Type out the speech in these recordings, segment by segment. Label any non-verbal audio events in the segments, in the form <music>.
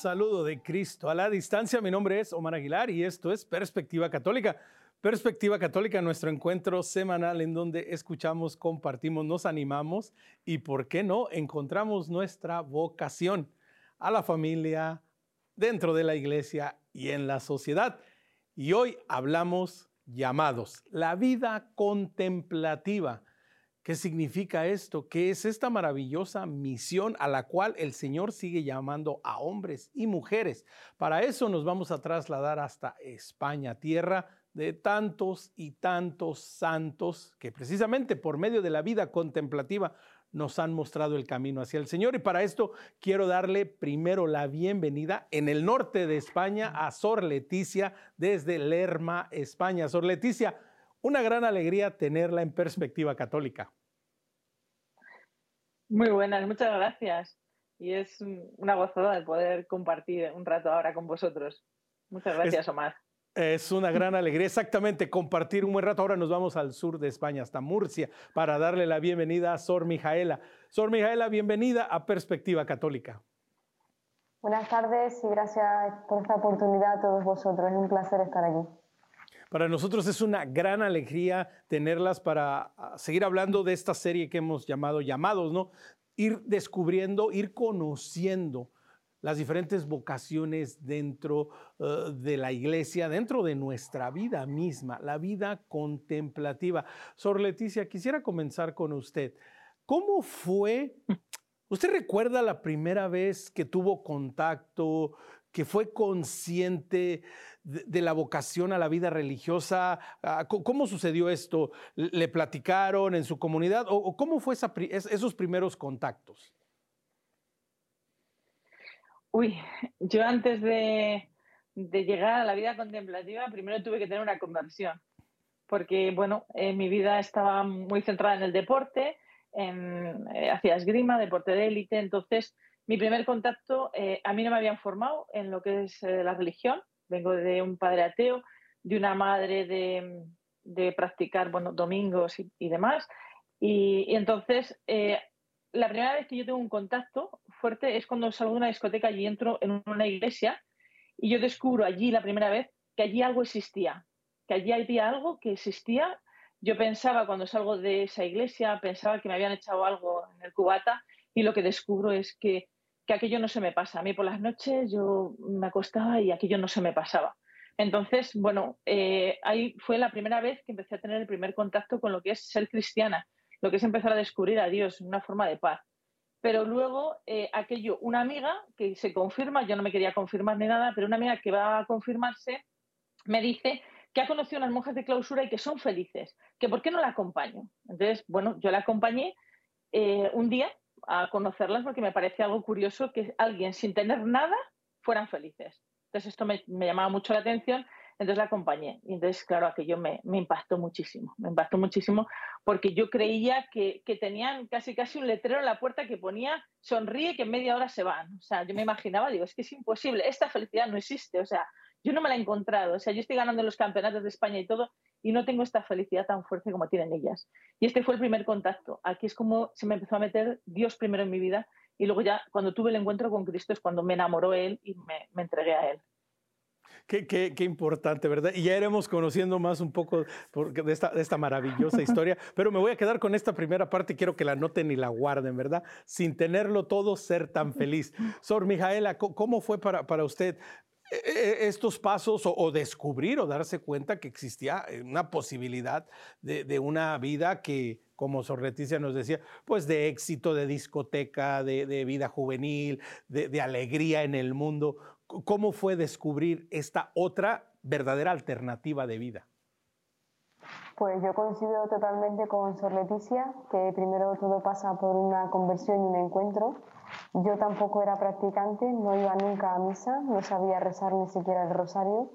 saludo de Cristo a la distancia. Mi nombre es Omar Aguilar y esto es Perspectiva Católica. Perspectiva Católica, nuestro encuentro semanal en donde escuchamos, compartimos, nos animamos y, ¿por qué no?, encontramos nuestra vocación a la familia, dentro de la iglesia y en la sociedad. Y hoy hablamos llamados, la vida contemplativa. ¿Qué significa esto? ¿Qué es esta maravillosa misión a la cual el Señor sigue llamando a hombres y mujeres? Para eso nos vamos a trasladar hasta España, tierra de tantos y tantos santos que precisamente por medio de la vida contemplativa nos han mostrado el camino hacia el Señor. Y para esto quiero darle primero la bienvenida en el norte de España a Sor Leticia desde Lerma, España. Sor Leticia, una gran alegría tenerla en perspectiva católica. Muy buenas, muchas gracias. Y es una gozada de poder compartir un rato ahora con vosotros. Muchas gracias, Omar. Es una gran alegría, exactamente, compartir un buen rato. Ahora nos vamos al sur de España, hasta Murcia, para darle la bienvenida a Sor Mijaela. Sor Mijaela, bienvenida a Perspectiva Católica. Buenas tardes y gracias por esta oportunidad a todos vosotros. Es un placer estar aquí. Para nosotros es una gran alegría tenerlas para ah, seguir hablando de esta serie que hemos llamado Llamados, ¿no? Ir descubriendo, ir conociendo las diferentes vocaciones dentro eh, de la iglesia, dentro de nuestra vida misma, la vida contemplativa. Sor Leticia, quisiera comenzar con usted. ¿Cómo fue? ¿Usted recuerda la primera vez que tuvo contacto, que fue consciente de, la vocación a la vida religiosa? Ah, ¿Cómo sucedió esto? ¿Le platicaron en su comunidad? ¿O cómo fue esos primeros contactos? Uy, yo antes de, llegar a la vida contemplativa, primero tuve que tener una conversión, porque, bueno, mi vida estaba muy centrada en el deporte, en, eh, hacía esgrima, deporte de élite, entonces mi primer contacto, eh, a mí no me habían formado en lo que es eh, la religión, vengo de un padre ateo, de una madre de, practicar bueno, domingos y, demás. Y, entonces, eh, la primera vez que yo tengo un contacto fuerte es cuando salgo de una discoteca y entro en una iglesia y yo descubro allí la primera vez que allí algo existía, que allí había algo que existía. Yo pensaba cuando salgo de esa iglesia, pensaba que me habían echado algo en el cubata y lo que descubro es que que aquello no se me pasa. A mí por las noches yo me acostaba y aquello no se me pasaba. Entonces, bueno, eh, ahí fue la primera vez que empecé a tener el primer contacto con lo que es ser cristiana, lo que es empezar a descubrir a Dios, una forma de paz. Pero luego, eh, aquello, una amiga que se confirma, yo no me quería confirmar ni nada, pero una amiga que va a confirmarse me dice que ha conocido unas monjas de clausura y que son felices, que por qué no la acompaño. Entonces, bueno, yo la acompañé eh, un día a conocerlas porque me parece algo curioso que alguien sin tener nada fueran felices. Entonces esto me, llamaba mucho la atención, entonces la acompañé. Y entonces, claro, aquello me, me impactó muchísimo, me impactó muchísimo porque yo creía que, que, tenían casi casi un letrero en la puerta que ponía sonríe que en media hora se van. O sea, yo me imaginaba, digo, es que es imposible, esta felicidad no existe, o sea, yo no me la he encontrado, o sea, yo estoy ganando los campeonatos de España y todo y no tengo esta felicidad tan fuerte como tienen ellas. Y este fue el primer contacto. Aquí es como se me empezó a meter Dios primero en mi vida y luego ya cuando tuve el encuentro con Cristo es cuando me enamoró Él y me, entregué a Él. Qué, qué, qué, importante, ¿verdad? Y ya iremos conociendo más un poco de esta, de esta maravillosa <laughs> historia, pero me voy a quedar con esta primera parte, quiero que la noten y la guarden, ¿verdad? Sin tenerlo todo, ser tan feliz. <laughs> Sor Mijaela, ¿cómo fue para, para usted estos pasos o, descubrir o darse cuenta que existía una posibilidad de, una vida que, como Sor Leticia nos decía, pues de éxito, de discoteca, de, vida juvenil, de, alegría en el mundo. ¿Cómo fue descubrir esta otra verdadera alternativa de vida? Pues yo coincido totalmente con Sor Leticia, que primero todo pasa por una conversión y un encuentro yo tampoco era practicante, no iba nunca a misa, no sabía rezar ni siquiera el rosario.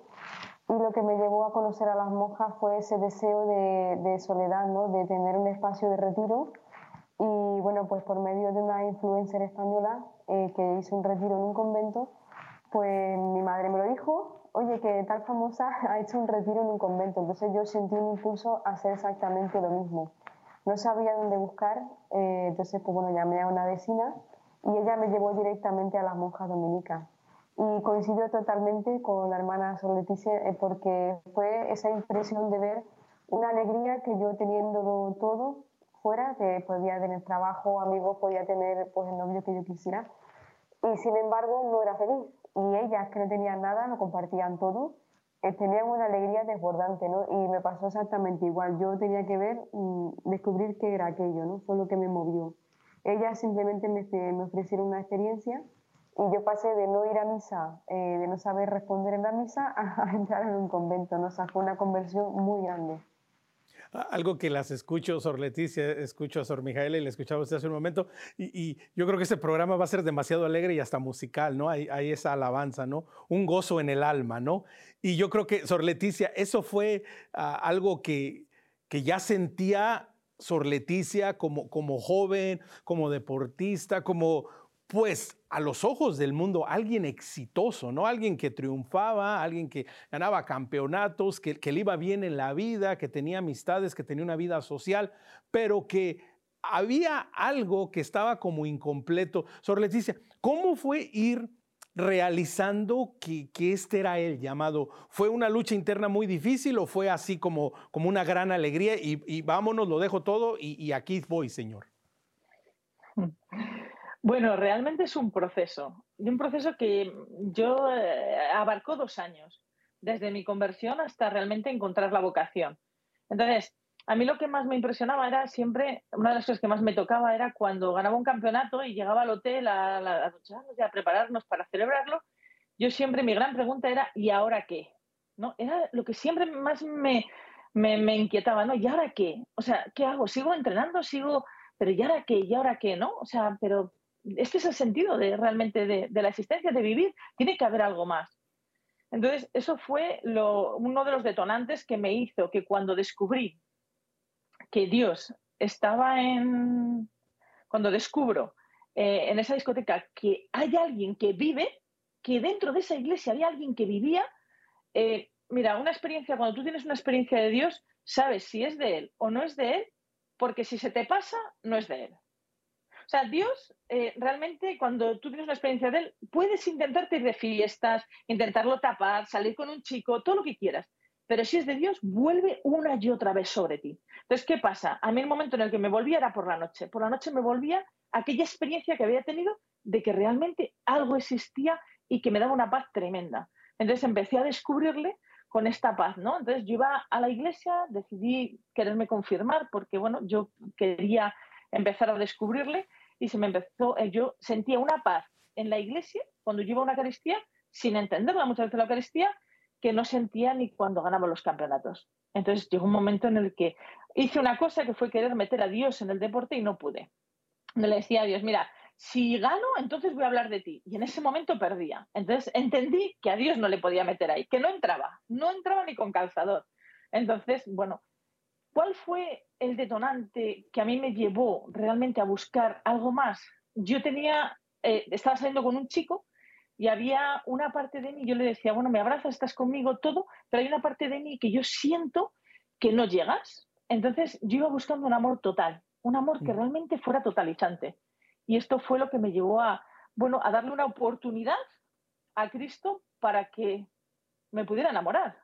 Y lo que me llevó a conocer a las monjas fue ese deseo de, soledad, ¿no? de tener un espacio de retiro. Y bueno, pues por medio de una influencer española eh, que hizo un retiro en un convento, pues mi madre me lo dijo, oye, que tal famosa <laughs> ha hecho un retiro en un convento. Entonces yo sentí un impulso a hacer exactamente lo mismo. No sabía dónde buscar, eh, entonces pues bueno, llamé a una vecina y ella me llevó directamente a las monjas dominicas. Y coincidió totalmente con la hermana Sor Leticia eh, porque fue esa impresión de ver una alegría que yo teniendo todo fuera, que podía tener trabajo, amigos, podía tener pues, el novio que yo quisiera, y sin embargo no era feliz. Y ellas que no tenían nada, lo compartían todo, eh, tenían una alegría desbordante, ¿no? Y me pasó exactamente igual. Yo tenía que ver, mm, descubrir qué era aquello, ¿no? Fue lo que me movió. Ellas simplemente me, me ofrecieron una experiencia y yo pasé de no ir a misa, eh, de no saber responder en la misa, <laughs> a, entrar en un convento, ¿no? O sea, fue una conversión muy grande. Algo que las escucho, Sor Leticia, escucho a Sor Mijaela y le escuchaba usted hace un momento, y, yo creo que este programa va a ser demasiado alegre y hasta musical, ¿no? Hay, hay, esa alabanza, ¿no? Un gozo en el alma, ¿no? Y yo creo que, Sor Leticia, eso fue ah, algo que, que ya sentía Sor Leticia como, como joven, como deportista, como pues a los ojos del mundo alguien exitoso, ¿no? Alguien que triunfaba, alguien que ganaba campeonatos, que, le iba bien en la vida, que tenía amistades, que tenía una vida social, pero que había algo que estaba como incompleto. Sor Leticia, ¿cómo fue ir realizando que, este era el llamado? ¿Fue una lucha interna muy difícil o fue así como, como una gran alegría y, vámonos, lo dejo todo y, y aquí voy, Señor? <laughs> Bueno, realmente es un proceso, y un proceso que yo eh, abarcó dos años, desde mi conversión hasta realmente encontrar la vocación. Entonces, a mí lo que más me impresionaba era siempre, una de las cosas que más me tocaba era cuando ganaba un campeonato y llegaba al hotel a, a, a prepararnos para celebrarlo, yo siempre mi gran pregunta era, ¿y ahora qué? ¿No? Era lo que siempre más me, me, inquietaba, ¿no? ¿Y ahora qué? O sea, ¿qué hago? ¿Sigo entrenando? ¿Sigo...? Pero ¿y ahora qué? ¿Y ahora qué? ¿No? O sea, pero este es el sentido de realmente de, la existencia, de vivir, tiene que haber algo más. Entonces, eso fue uno de los detonantes que me hizo que cuando descubrí que Dios estaba en, cuando descubro eh, en esa discoteca que hay alguien que vive, que dentro de esa iglesia había alguien que vivía, eh, mira, una experiencia, cuando tú tienes una experiencia de Dios, sabes si es de Él o no es de Él, porque si se te pasa, no es de Él. O sea, Dios eh, realmente cuando tú tienes una experiencia de Él, puedes intentarte ir de fiestas, intentarlo tapar, salir con un chico, todo lo que quieras. Pero si es de Dios, vuelve una y otra vez sobre ti. Entonces, ¿qué pasa? A mí el momento en el que me volvía era por la noche. Por la noche me volvía aquella experiencia que había tenido de que realmente algo existía y que me daba una paz tremenda. Entonces empecé a descubrirle con esta paz, ¿no? Entonces yo iba a la iglesia, decidí quererme confirmar porque, bueno, yo quería empezar a descubrirle y se me empezó, eh, yo sentía una paz en la iglesia cuando yo iba a una Eucaristía, sin entenderla muchas veces la Eucaristía, que no sentía ni cuando ganaba los campeonatos. Entonces llegó un momento en el que hice una cosa que fue querer meter a Dios en el deporte y no pude. Le decía a Dios, mira, si gano, entonces voy a hablar de ti. Y en ese momento perdía. Entonces entendí que a Dios no le podía meter ahí, que no entraba, no entraba ni con calzador. Entonces, bueno, ¿Cuál fue el detonante que a mí me llevó realmente a buscar algo más? Yo tenía, eh, estaba saliendo con un chico y había una parte de mí, yo le decía, bueno, me abrazas, estás conmigo, todo, pero hay una parte de mí que yo siento que no llegas. Entonces yo iba buscando un amor total, un amor que mm. realmente fuera totalizante. Y esto fue lo que me llevó a, bueno, a darle una oportunidad a Cristo para que me pudiera enamorar.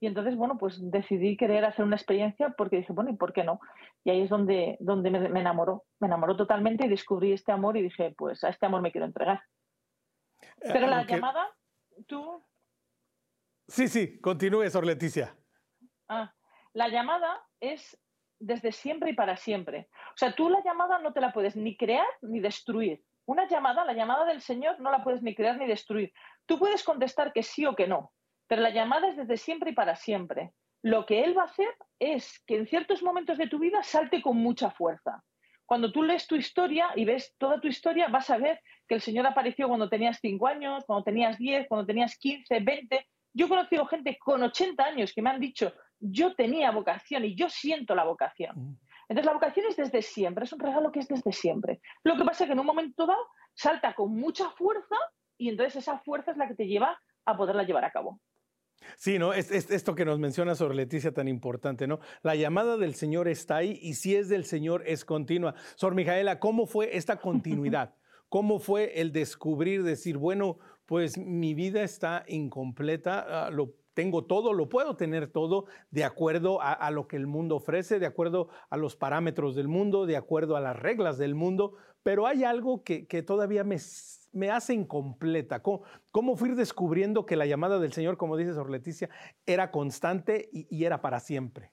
Y entonces, bueno, pues decidí querer hacer una experiencia porque dije, bueno, ¿y por qué no? Y ahí es donde, donde me, enamoró, me enamoró totalmente y descubrí este amor y dije, pues a este amor me quiero entregar. Eh, Pero la llamada, tú... Sí, sí, continúe, Sor Leticia. Ah, la llamada es desde siempre y para siempre. O sea, tú la llamada no te la puedes ni crear ni destruir. Una llamada, la llamada del Señor, no la puedes ni crear ni destruir. Tú puedes contestar que sí o que no, pero la llamada es desde siempre y para siempre. Lo que él va a hacer es que en ciertos momentos de tu vida salte con mucha fuerza. Cuando tú lees tu historia y ves toda tu historia, vas a ver que el Señor apareció cuando tenías 5 años, cuando tenías 10, cuando tenías 15, 20. Yo he conocido gente con 80 años que me han dicho, yo tenía vocación y yo siento la vocación. Mm. Entonces la vocación es desde siempre, es un regalo que es desde siempre. Lo que pasa es que en un momento dado salta con mucha fuerza y entonces esa fuerza es la que te lleva a poderla llevar a cabo. Sí, ¿no? Es, esto que nos menciona sobre Leticia tan importante, ¿no? La llamada del Señor está ahí y si es del Señor es continua. Sor Mijaela, ¿cómo fue esta continuidad? <laughs> ¿Cómo fue el descubrir, decir, bueno, pues mi vida está incompleta, ah, lo tengo todo, lo puedo tener todo de acuerdo a, lo que el mundo ofrece, de acuerdo a los parámetros del mundo, de acuerdo a las reglas del mundo, pero hay algo que, todavía me, me, hace incompleta. ¿Cómo, ¿Cómo, fui descubriendo que la llamada del Señor, como dice Sor Leticia, era constante y, era para siempre?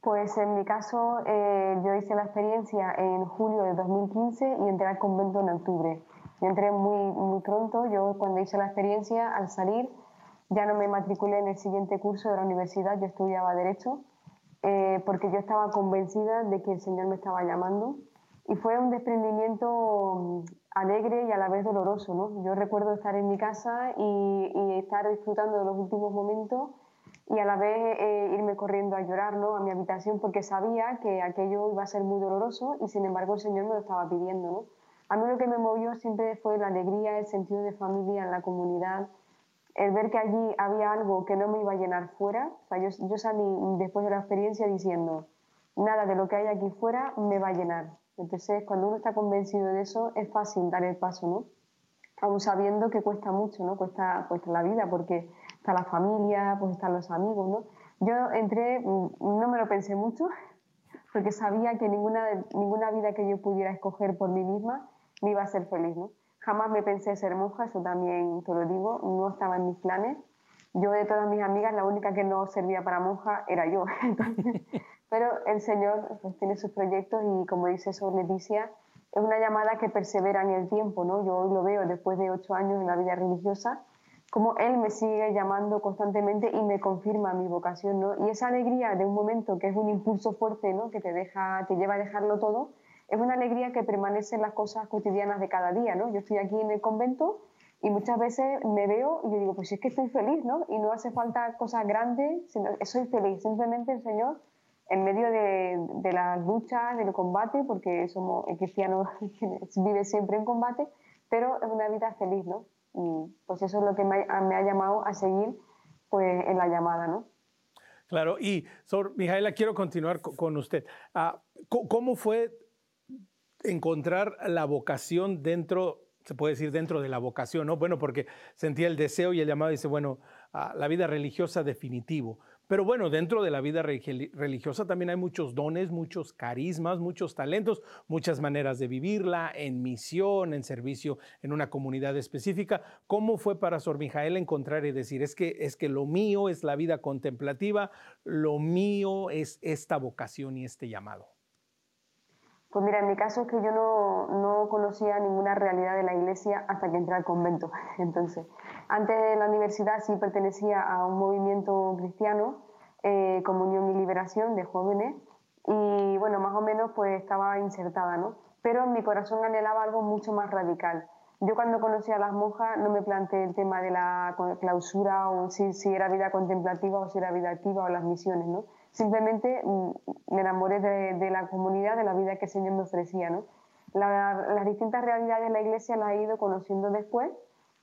Pues en mi caso, eh, yo hice la experiencia en julio de 2015 y entré al convento en octubre. Yo entré muy, muy pronto, yo cuando hice la experiencia, al salir, ya no me matriculé en el siguiente curso de la universidad, yo estudiaba Derecho, eh, porque yo estaba convencida de que el Señor me estaba llamando. Y fue un desprendimiento alegre y a la vez doloroso. ¿no? Yo recuerdo estar en mi casa y, estar disfrutando de los últimos momentos y a la vez eh, irme corriendo a llorar ¿no? a mi habitación porque sabía que aquello iba a ser muy doloroso y sin embargo el Señor me lo estaba pidiendo. ¿no? A mí lo que me movió siempre fue la alegría, el sentido de familia en la comunidad, el ver que allí había algo que no me iba a llenar fuera. O sea, yo, yo salí después de la experiencia diciendo, nada de lo que hay aquí fuera me va a llenar. Entonces, cuando uno está convencido de eso, es fácil dar el paso, ¿no? Aún sabiendo que cuesta mucho, ¿no? Cuesta, cuesta la vida, porque está la familia, pues están los amigos, ¿no? Yo entré, mm, no me lo pensé mucho, <laughs> porque sabía que ninguna, ninguna vida que yo pudiera escoger por mí misma me iba a ser feliz, ¿no? Jamás me pensé ser monja, eso también te lo digo, no estaba en mis planes. Yo de todas mis amigas, la única que no servía para monja era yo. <laughs> pero el Señor pues, tiene sus proyectos y como dice Sor Leticia, es una llamada que persevera en el tiempo. ¿no? Yo hoy lo veo después de ocho años en la vida religiosa, como Él me sigue llamando constantemente y me confirma mi vocación. ¿no? Y esa alegría de un momento que es un impulso fuerte, ¿no? que te, deja, te lleva a dejarlo todo, es una alegría que permanece en las cosas cotidianas de cada día, ¿no? Yo estoy aquí en el convento y muchas veces me veo y yo digo, pues es que estoy feliz, ¿no? Y no hace falta cosas grandes, sino soy feliz. Simplemente el Señor, en medio de, de las luchas, del combate, porque somos, el cristiano <laughs> vive siempre en combate, pero es una vida feliz, ¿no? Y pues eso es lo que me ha, me ha llamado a seguir pues, en la llamada, ¿no? Claro, y Sor Mijaela, quiero continuar con usted. Ah, ¿Cómo fue encontrar la vocación dentro, se puede decir dentro de la vocación, ¿no? Bueno, porque sentía el deseo y el llamado dice, bueno, la vida religiosa definitivo. Pero bueno, dentro de la vida religiosa también hay muchos dones, muchos carismas, muchos talentos, muchas maneras de vivirla, en misión, en servicio en una comunidad específica. ¿Cómo fue para Sor Mijael encontrar y decir, es que, es que lo mío es la vida contemplativa, lo mío es esta vocación y este llamado? Pues mira, en mi caso es que yo no, no, conocía ninguna realidad de la iglesia hasta que entré al convento. <laughs> Entonces, antes de la universidad sí pertenecía a un movimiento cristiano, eh, Comunión y Liberación de jóvenes, y bueno, más o menos pues estaba insertada, ¿no? Pero en mi corazón anhelaba algo mucho más radical. Yo cuando conocí a las monjas no me planteé el tema de la clausura o si, si era vida contemplativa o si era vida activa o las misiones, ¿no? Simplemente mm, me enamoré de, la comunidad, de la vida que el Señor me ofrecía. ¿no? las distintas realidades de la iglesia las he ido conociendo después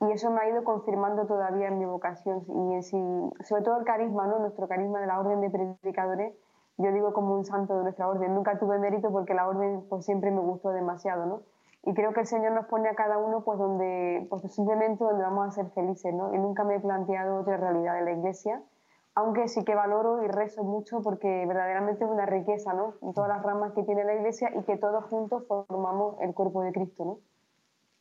y eso me ha ido confirmando todavía en mi vocación y sobre todo el carisma, ¿no? nuestro carisma de la orden de predicadores. Yo digo como un santo de nuestra orden. Nunca tuve mérito porque la orden pues, siempre me gustó demasiado. ¿no? Y creo que el Señor nos pone a cada uno pues, donde, pues, simplemente donde vamos a ser felices. ¿no? Y nunca me he planteado otra realidad de la iglesia aunque sí que valoro y rezo mucho porque verdaderamente es una riqueza, ¿no? En todas las ramas que tiene la Iglesia y que todos juntos formamos el cuerpo de Cristo, ¿no?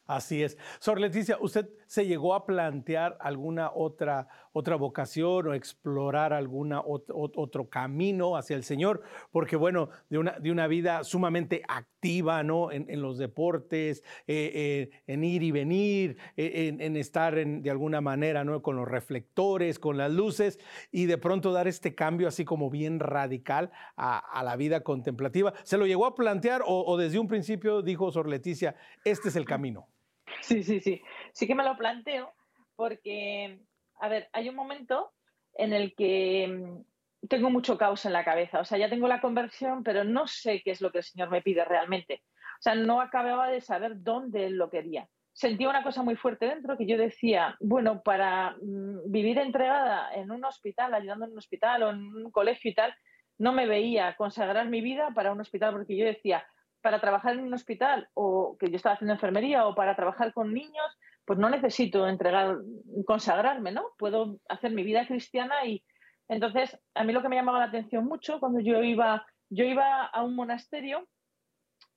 Así es. Sor Leticia, ¿usted se llegó a plantear alguna otra, otra vocación o explorar algún otro camino hacia el Señor? Porque, bueno, de una, de una vida sumamente activa, ¿no? En, los deportes, eh, eh, en ir y venir, eh, en, estar de alguna manera, ¿no? Con los reflectores, con las luces, y de pronto dar este cambio así como bien radical a, la vida contemplativa. ¿Se lo llegó a plantear o, o desde un principio dijo Sor Leticia, este es el camino? Sí, sí, sí. Sí que me lo planteo porque, a ver, hay un momento en el que mm, tengo mucho caos en la cabeza. O sea, ya tengo la conversión, pero no sé qué es lo que el Señor me pide realmente. O sea, no acababa de saber dónde Él lo quería. Sentía una cosa muy fuerte dentro que yo decía, bueno, para mm, vivir entregada en un hospital, ayudando en un hospital o en un colegio y tal, no me veía consagrar mi vida para un hospital porque yo decía, para trabajar en un hospital o que yo estaba haciendo enfermería o para trabajar con niños, pues no necesito entregar, consagrarme, ¿no? Puedo hacer mi vida cristiana y entonces a mí lo que me llamaba la atención mucho cuando yo iba, yo iba a un monasterio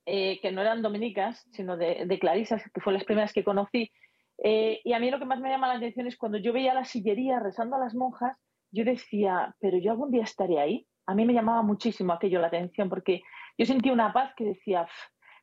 eh, que no eran dominicas, sino de, clarisas, que fueron las primeras que conocí. Eh, y a mí lo que más me llama la atención es cuando yo veía la sillería rezando a las monjas, yo decía, pero yo algún día estaré ahí. A mí me llamaba muchísimo aquello la atención porque yo sentía una paz que decía,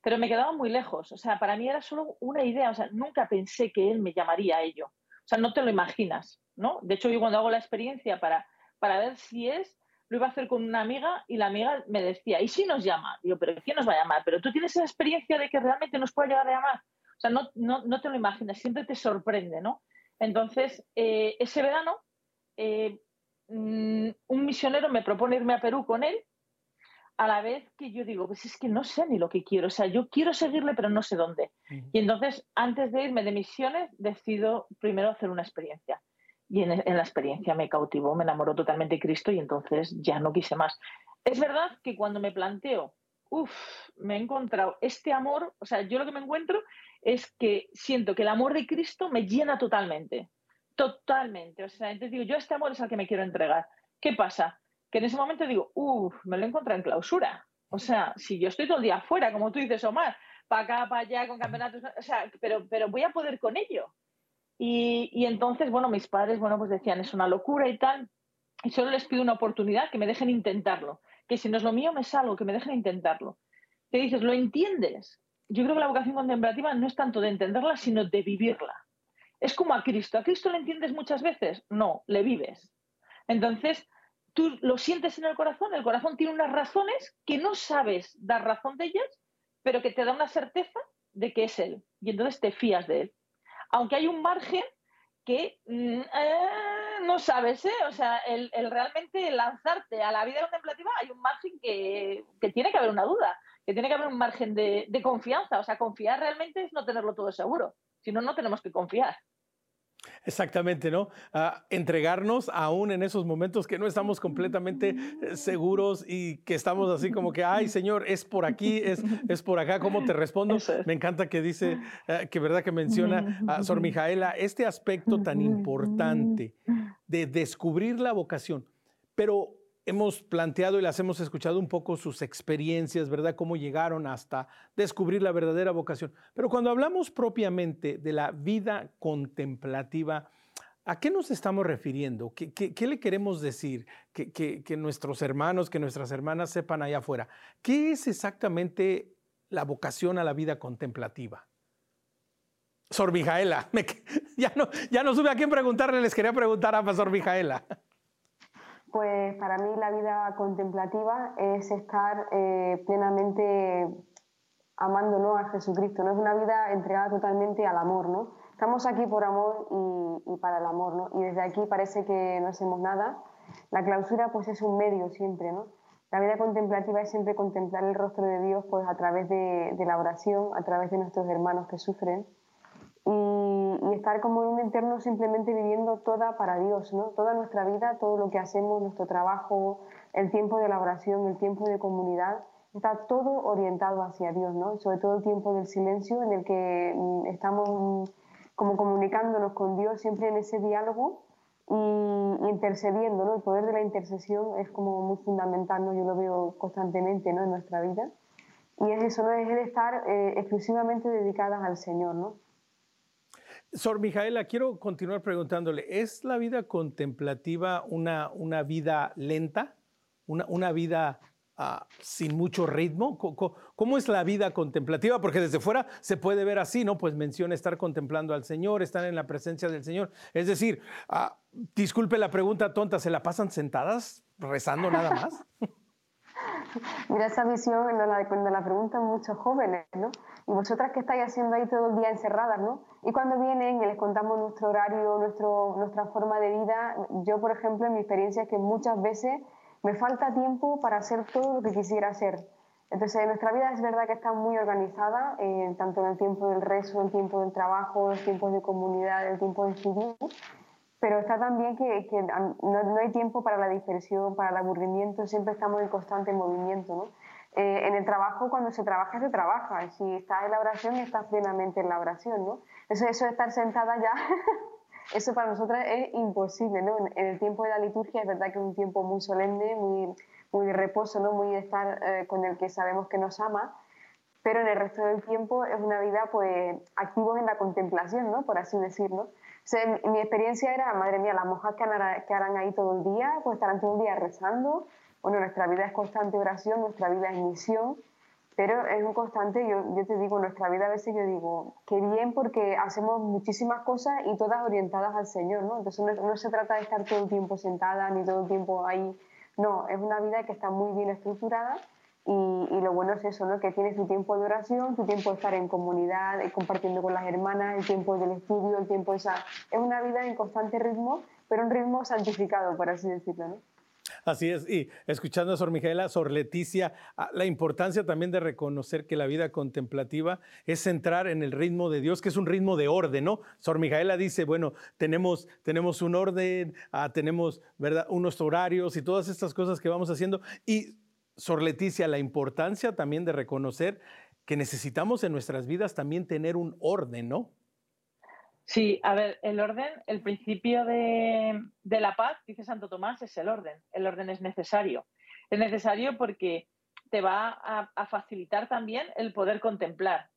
pero me quedaba muy lejos. O sea, para mí era solo una idea, o sea, nunca pensé que él me llamaría a ello. O sea, no te lo imaginas, ¿no? De hecho, yo cuando hago la experiencia para, para ver si es, lo iba a hacer con una amiga y la amiga me decía, ¿y si nos llama? Digo, ¿pero quién nos va a llamar? ¿Pero tú tienes esa experiencia de que realmente nos puede llegar a llamar? O sea, no, no, te lo imaginas, siempre te sorprende, ¿no? Entonces, eh, ese verano, eh, mm, un misionero me propone irme a Perú con él, a la vez que yo digo, pues es que no sé ni lo que quiero, o sea, yo quiero seguirle, pero no sé dónde. Y entonces, antes de irme de misiones, decido primero hacer una experiencia y en, la experiencia me cautivó, me enamoró totalmente Cristo y entonces ya no quise más. Es verdad que cuando me planteo, uff, me he encontrado este amor, o sea, yo lo que me encuentro es que siento que el amor de Cristo me llena totalmente, totalmente. O sea, entonces digo, yo este amor es al que me quiero entregar. ¿Qué pasa? Que en ese momento digo, uff, me lo he encontrado en clausura. O sea, si yo estoy todo el día afuera, como tú dices, Omar, para acá, para allá, con campeonatos, o sea, pero, pero voy a poder con ello. Y, entonces, bueno, mis padres, bueno, pues decían, es una locura y tal, y solo les pido una oportunidad, que me dejen intentarlo, que si no es lo mío, me salgo, que me dejen intentarlo. Te dices, ¿lo entiendes? Yo creo que la vocación contemplativa no es tanto de entenderla, sino de vivirla. Es como a Cristo. ¿A Cristo le entiendes muchas veces? No, le vives. Entonces, tú lo sientes en el corazón, el corazón tiene unas razones que no sabes dar razón de ellas, pero que te da una certeza de que es Él. Y entonces te fías de Él aunque hay un margen que mm, eh, no sabes, ¿eh? O sea, el, realmente lanzarte a la vida contemplativa hay un margen que, tiene que haber una duda, que tiene que haber un margen de, de confianza. O sea, confiar realmente es no tenerlo todo seguro, si no, no tenemos que confiar. Exactamente, ¿no? Entregarnos aún en esos momentos que no estamos completamente eh, seguros y que estamos así como que, ay Señor, es por aquí, es, es por acá, ¿cómo te respondo? Me encanta que dice, eh, que verdad que menciona a Sor Mijaela, este aspecto tan importante de descubrir la vocación. Pero hemos planteado y las hemos escuchado un poco sus experiencias, ¿verdad? Cómo llegaron hasta descubrir la verdadera vocación. Pero cuando hablamos propiamente de la vida contemplativa, ¿a qué nos estamos refiriendo? ¿Qué, le queremos decir? Que, nuestros hermanos, que nuestras hermanas sepan allá afuera. ¿Qué es exactamente la vocación a la vida contemplativa? Sor Mijaela, <laughs> ya, no, ya no supe a quién preguntarle, les quería preguntar a Sor Mijaela. Pues para mí la vida contemplativa es estar eh, plenamente amándolo a Jesucristo, ¿no? Es una vida entregada totalmente al amor, ¿no? Estamos aquí por amor y, para el amor, ¿no? Y desde aquí parece que no hacemos nada. La clausura pues es un medio siempre, ¿no? La vida contemplativa es siempre contemplar el rostro de Dios pues a través de la oración, a través de nuestros hermanos que sufren estar como en un entorno simplemente viviendo toda para Dios, ¿no? Toda nuestra vida, todo lo que hacemos, nuestro trabajo, el tiempo de la oración, el tiempo de comunidad, está todo orientado hacia Dios, ¿no? Sobre todo el tiempo del silencio en el que mm, estamos mm, como comunicándonos con Dios siempre en ese diálogo y intercediendo, ¿no? El poder de la intercesión es como muy fundamental, ¿no? Yo lo veo constantemente, ¿no? En nuestra vida. Y es eso, ¿no? Es el estar eh, exclusivamente dedicadas al Señor, ¿no? Sor Mijaela, quiero continuar preguntándole, ¿es la vida contemplativa una, una vida lenta? ¿Una, una vida ah, sin mucho ritmo? ¿Cómo, es la vida contemplativa? Porque desde fuera se puede ver así, ¿no? Pues menciona estar contemplando al Señor, estar en la presencia del Señor. Es decir, ah, disculpe la pregunta tonta, ¿se la pasan sentadas rezando nada más? <laughs> Mira esa visión cuando la, preguntan muchos jóvenes, ¿no? Y vosotras que estáis haciendo ahí todo el día encerradas, ¿no? Y cuando vienen y les contamos nuestro horario, nuestro, nuestra forma de vida, yo, por ejemplo, en mi experiencia es que muchas veces me falta tiempo para hacer todo lo que quisiera hacer. Entonces, nuestra vida es verdad que está muy organizada, eh, tanto en el tiempo del rezo, en el tiempo del trabajo, en el tiempo de comunidad, en el tiempo de estudio, pero está también que, que no, no, hay tiempo para la dispersión, para el aburrimiento, siempre estamos en constante movimiento, ¿no? Eh, en el trabajo, cuando se trabaja, se trabaja. Si estás en la oración, estás plenamente en la oración, ¿no? Eso, eso de estar sentada ya, <laughs> eso para nosotras es imposible, ¿no? En, el tiempo de la liturgia es verdad que es un tiempo muy solemne, muy, muy de reposo, ¿no? Muy de estar eh, con el que sabemos que nos ama, pero en el resto del tiempo es una vida, pues, activos en la contemplación, ¿no? Por así decirlo. Mi experiencia era, madre mía, las monjas que, harán ahí todo el día, pues estarán todo el día rezando. Bueno, nuestra vida es constante oración, nuestra vida es misión, pero es un constante, yo, yo te digo, nuestra vida a veces yo digo, qué bien porque hacemos muchísimas cosas y todas orientadas al Señor, ¿no? Entonces no, no se trata de estar todo el tiempo sentada ni todo el tiempo ahí, no, es una vida que está muy bien estructurada y, y, lo bueno es eso, ¿no? que tienes tu tiempo de oración, tu tiempo de estar en comunidad, eh, compartiendo con las hermanas, el tiempo del estudio, el tiempo esa... Es una vida en constante ritmo, pero un ritmo santificado, por así decirlo. ¿no? Así es, y escuchando a Sor Mijaela, Sor Leticia, ah, la importancia también de reconocer que la vida contemplativa es entrar en el ritmo de Dios, que es un ritmo de orden, ¿no? Sor Mijaela dice, bueno, tenemos, tenemos un orden, ah, tenemos, ¿verdad?, unos horarios y todas estas cosas que vamos haciendo. Y Sor Leticia, la importancia también de reconocer que necesitamos en nuestras vidas también tener un orden, ¿no? Sí, a ver, el orden, el principio de, la paz, dice Santo Tomás, es el orden. El orden es necesario. Es necesario porque te va a, facilitar también el poder contemplar.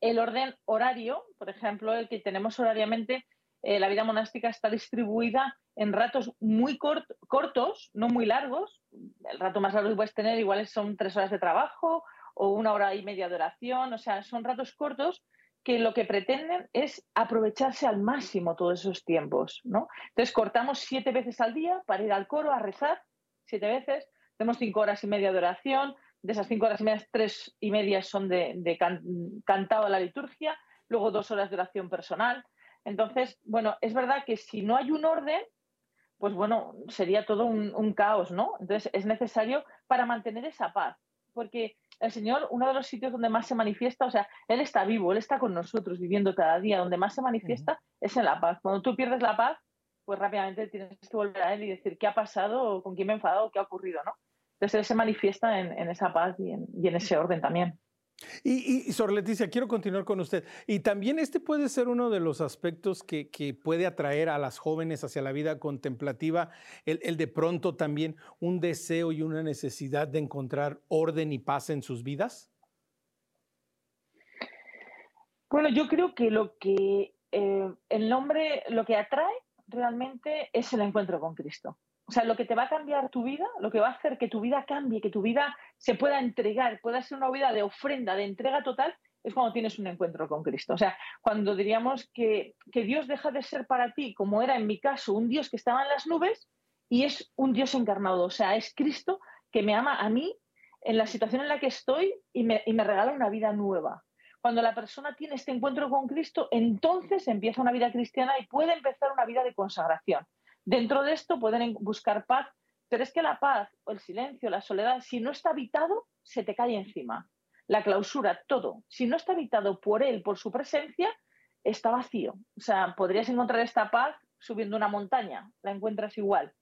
El orden horario, por ejemplo, el que tenemos horariamente, eh, la vida monástica está distribuida en ratos muy cortos, no muy largos. El rato más largo que puedes tener igual son tres horas de trabajo o una hora y media de oración, o sea, son ratos cortos que lo que pretenden es aprovecharse al máximo todos esos tiempos, ¿no? Entonces cortamos siete veces al día para ir al coro a rezar, siete veces, tenemos cinco horas y media de oración, de esas cinco horas y media, tres y media son de, cantado a la liturgia, luego dos horas de oración personal. Entonces, bueno, es verdad que si no hay un orden, pues bueno, sería todo un, un caos, ¿no? Entonces es necesario para mantener esa paz, porque el Señor, uno de los sitios donde más se manifiesta, o sea, Él está vivo, Él está con nosotros viviendo cada día, donde más se manifiesta es en la paz. Cuando tú pierdes la paz, pues rápidamente tienes que volver a Él y decir qué ha pasado, con quién me he enfadado, qué ha ocurrido, ¿no? Entonces Él se manifiesta en, esa paz y en ese orden también. Y, Sor Leticia, quiero continuar con usted. Y también este puede ser uno de los aspectos que, puede atraer a las jóvenes hacia la vida contemplativa, el, de pronto también un deseo y una necesidad de encontrar orden y paz en sus vidas. Bueno, yo creo que lo que eh, el nombre, lo que atrae realmente es el encuentro con Cristo. O sea, lo que te va a cambiar tu vida, lo que va a hacer que tu vida cambie, que tu vida se pueda entregar, pueda ser una vida de ofrenda, de entrega total, es cuando tienes un encuentro con Cristo. O sea, cuando diríamos que, que Dios deja de ser para ti, como era en mi caso, un Dios que estaba en las nubes y es un Dios encarnado. O sea, es Cristo que me ama a mí en la situación en la que estoy y me, y me regala una vida nueva. Cuando la persona tiene este encuentro con Cristo, entonces empieza una vida cristiana y puede empezar una vida de consagración. Dentro de esto pueden buscar paz, pero es que la paz el silencio, la soledad, si no está habitado, se te cae encima. La clausura, todo. Si no está habitado por él, por su presencia, está vacío. O sea, podrías encontrar esta paz subiendo una montaña, la encuentras igual.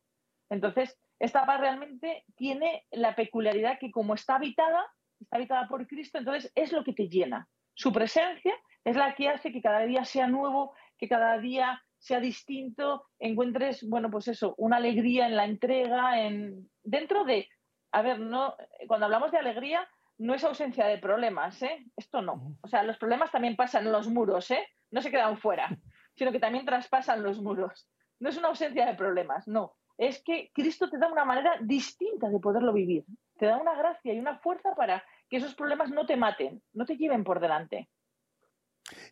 Entonces, esta paz realmente tiene la peculiaridad que como está habitada, está habitada por Cristo, entonces es lo que te llena. Su presencia es la que hace que cada día sea nuevo, que cada día sea distinto, encuentres, bueno, pues eso, una alegría en la entrega, en dentro de, a ver, no, cuando hablamos de alegría, no es ausencia de problemas, ¿eh? Esto no. O sea, los problemas también pasan los muros, ¿eh? No se quedan fuera, <laughs> sino que también traspasan los muros. No es una ausencia de problemas, no. Es que Cristo te da una manera distinta de poderlo vivir. Te da una gracia y una fuerza para que esos problemas no te maten, no te lleven por delante.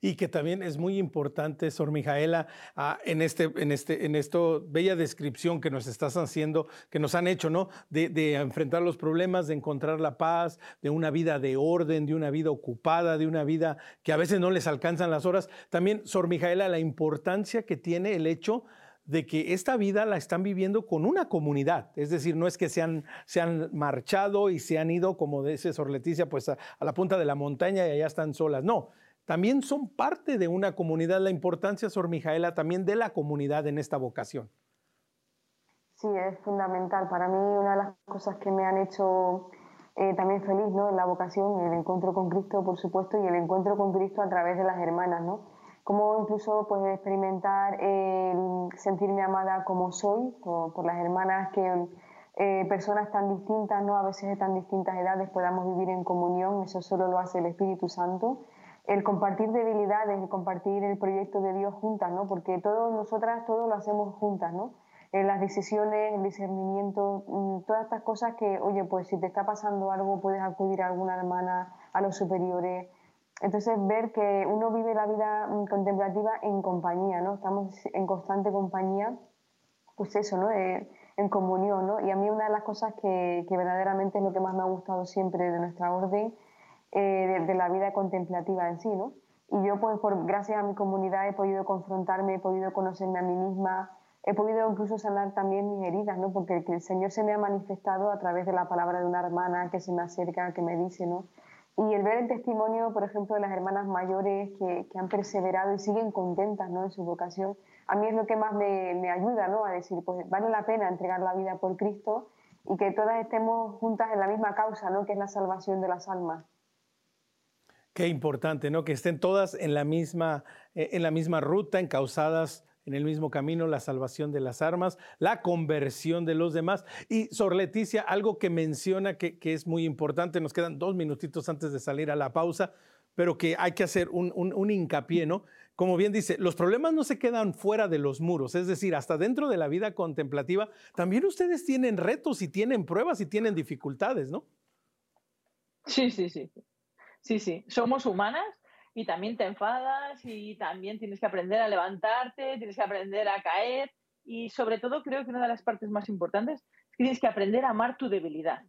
Y que también es muy importante, Sor Mijaela, ah, en, este, en, este, en esto bella descripción que nos estás haciendo, que nos han hecho, ¿no? De, enfrentar los problemas, de encontrar la paz, de una vida de orden, de una vida ocupada, de una vida que a veces no les alcanzan las horas. También, Sor Mijaela, la importancia que tiene el hecho de que esta vida la están viviendo con una comunidad. Es decir, no es que se han, se han marchado y se han ido, como dice Sor Leticia, pues a la punta de la montaña y allá están solas. No, también son parte de una comunidad. La importancia, Sor Mijaela, también de la comunidad en esta vocación. Sí, es fundamental. Para mí una de las cosas que me han hecho eh, también feliz ¿no? en la vocación, el encuentro con Cristo, por supuesto, y el encuentro con Cristo a través de las hermanas, ¿no? Cómo incluso pues, experimentar sentirme amada como soy, por, las hermanas que eh, personas tan distintas, ¿no? a veces de tan distintas edades, podamos vivir en comunión, eso solo lo hace el Espíritu Santo. El compartir debilidades, el compartir el proyecto de Dios juntas, ¿no? porque todos nosotras, todo lo hacemos juntas, ¿no? en las decisiones, el discernimiento, mm, todas estas cosas que, oye, pues si te está pasando algo, puedes acudir a alguna hermana, a los superiores. Entonces, ver que uno vive la vida mm, contemplativa en compañía, ¿no? Estamos en constante compañía, pues eso, ¿no? Eh, en comunión, ¿no? Y a mí una de las cosas que, que, verdaderamente es lo que más me ha gustado siempre de nuestra orden, eh, de, la vida contemplativa en sí, ¿no? Y yo, pues, por, gracias a mi comunidad he podido confrontarme, he podido conocerme a mí misma, he podido incluso sanar también mis heridas, ¿no? Porque el Señor se me ha manifestado a través de la palabra de una hermana que se me acerca, que me dice, ¿no? Y el ver el testimonio, por ejemplo, de las hermanas mayores que, que han perseverado y siguen contentas, ¿no? En su vocación, a mí es lo que más me, me ayuda, ¿no? A decir, pues vale la pena entregar la vida por Cristo y que todas estemos juntas en la misma causa, ¿no? Que es la salvación de las almas. Qué importante, ¿no? Que estén todas en la misma, eh, en la misma ruta, encausadas en el mismo camino, la salvación de las armas, la conversión de los demás. Y Sor Leticia, algo que menciona que, es muy importante, nos quedan dos minutitos antes de salir a la pausa, pero que hay que hacer un, un, hincapié, ¿no? Como bien dice, los problemas no se quedan fuera de los muros, es decir, hasta dentro de la vida contemplativa, también ustedes tienen retos y tienen pruebas y tienen dificultades, ¿no? Sí, sí, sí. Sí, sí. Somos humanas y también te enfadas y también tienes que aprender a levantarte, tienes que aprender a caer y sobre todo creo que una de las partes más importantes es que tienes que aprender a amar tu debilidad.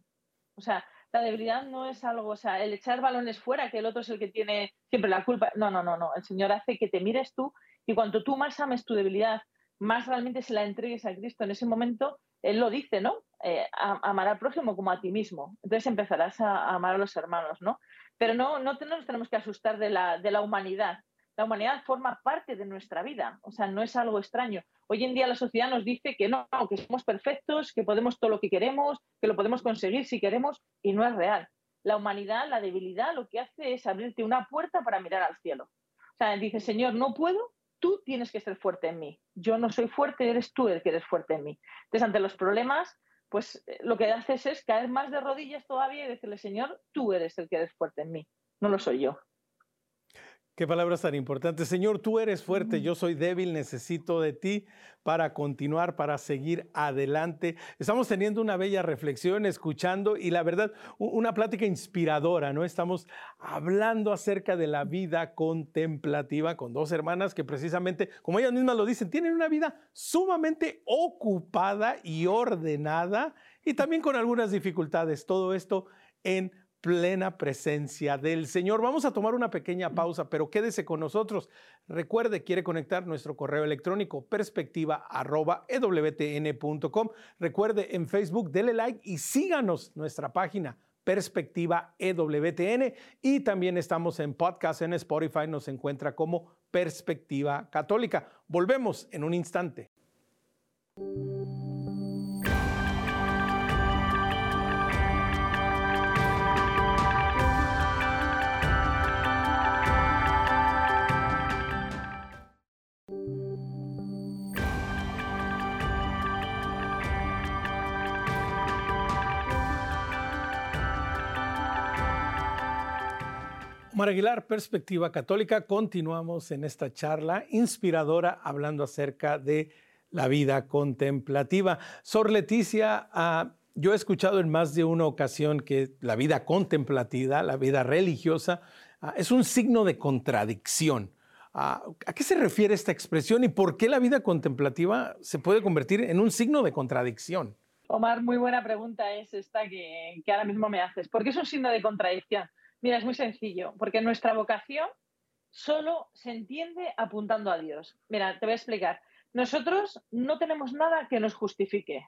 O sea, la debilidad no es algo, o sea, el echar balones fuera, que el otro es el que tiene siempre la culpa. No, no, no, no. El Señor hace que te mires tú y cuando tú más ames tu debilidad, más realmente se la entregues a Cristo en ese momento, Él lo dice, ¿no? Eh, amar al prójimo como a ti mismo. Entonces empezarás a amar a los hermanos, ¿no? Pero no, no, nos tenemos que asustar de la, de la humanidad. La humanidad forma parte de nuestra vida, o sea, no es algo extraño. Hoy en día la sociedad nos dice que no, que somos perfectos, que podemos todo lo que queremos, que lo podemos conseguir si queremos, y no es real. La humanidad, la debilidad, lo que hace es abrirte una puerta para mirar al cielo. O sea, dice, Señor, no puedo, tú tienes que ser fuerte en mí. Yo no soy fuerte, eres tú el que eres fuerte en mí. Entonces, ante los problemas, pues eh, lo que haces es caer más de rodillas todavía y decirle, Señor, tú eres el que eres fuerte en mí, no lo soy yo. Qué palabras tan importantes. Señor, tú eres fuerte, yo soy débil, necesito de ti para continuar, para seguir adelante. Estamos teniendo una bella reflexión, escuchando y la verdad, una plática inspiradora, ¿no? Estamos hablando acerca de la vida contemplativa con dos hermanas que precisamente, como ellas mismas lo dicen, tienen una vida sumamente ocupada y ordenada y también con algunas dificultades. Todo esto en plena presencia del Señor. Vamos a tomar una pequeña pausa, pero quédese con nosotros. Recuerde, quiere conectar nuestro correo electrónico perspectiva.ewtn.com. Recuerde, en Facebook, dele like y síganos nuestra página Perspectiva EWTN y también estamos en podcast en Spotify, nos encuentra como Perspectiva Católica. Volvemos en un instante. Omar Aguilar, Perspectiva Católica. Continuamos en esta charla inspiradora hablando acerca de la vida contemplativa. Sor Leticia, ah, yo he escuchado en más de una ocasión que la vida contemplativa, la vida religiosa, ah, es un signo de contradicción. Ah, ¿A qué se refiere esta expresión y por qué la vida contemplativa se puede convertir en un signo de contradicción? Omar, muy buena pregunta es esta que, que ahora mismo me haces. ¿Por qué es un signo de contradicción? Mira, es muy sencillo, porque nuestra vocación solo se entiende apuntando a Dios. Mira, te voy a explicar. Nosotros no tenemos nada que nos justifique.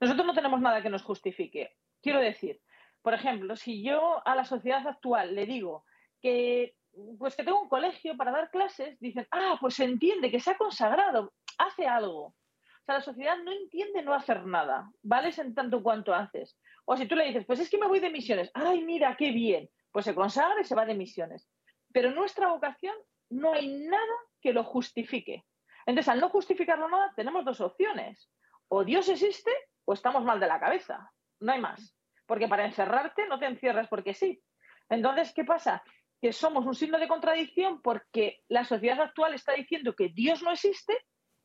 Nosotros no tenemos nada que nos justifique. Quiero decir, por ejemplo, si yo a la sociedad actual le digo que pues que tengo un colegio para dar clases, dicen, ah, pues se entiende que se ha consagrado, hace algo. O sea, la sociedad no entiende no hacer nada, ¿vale? En tanto cuanto haces. O si tú le dices, pues es que me voy de misiones, ay, mira, qué bien, pues se consagra y se va de misiones. Pero nuestra vocación no hay nada que lo justifique. Entonces, al no justificarlo nada, tenemos dos opciones. O Dios existe o estamos mal de la cabeza. No hay más. Porque para encerrarte no te encierras porque sí. Entonces, ¿qué pasa? Que somos un signo de contradicción porque la sociedad actual está diciendo que Dios no existe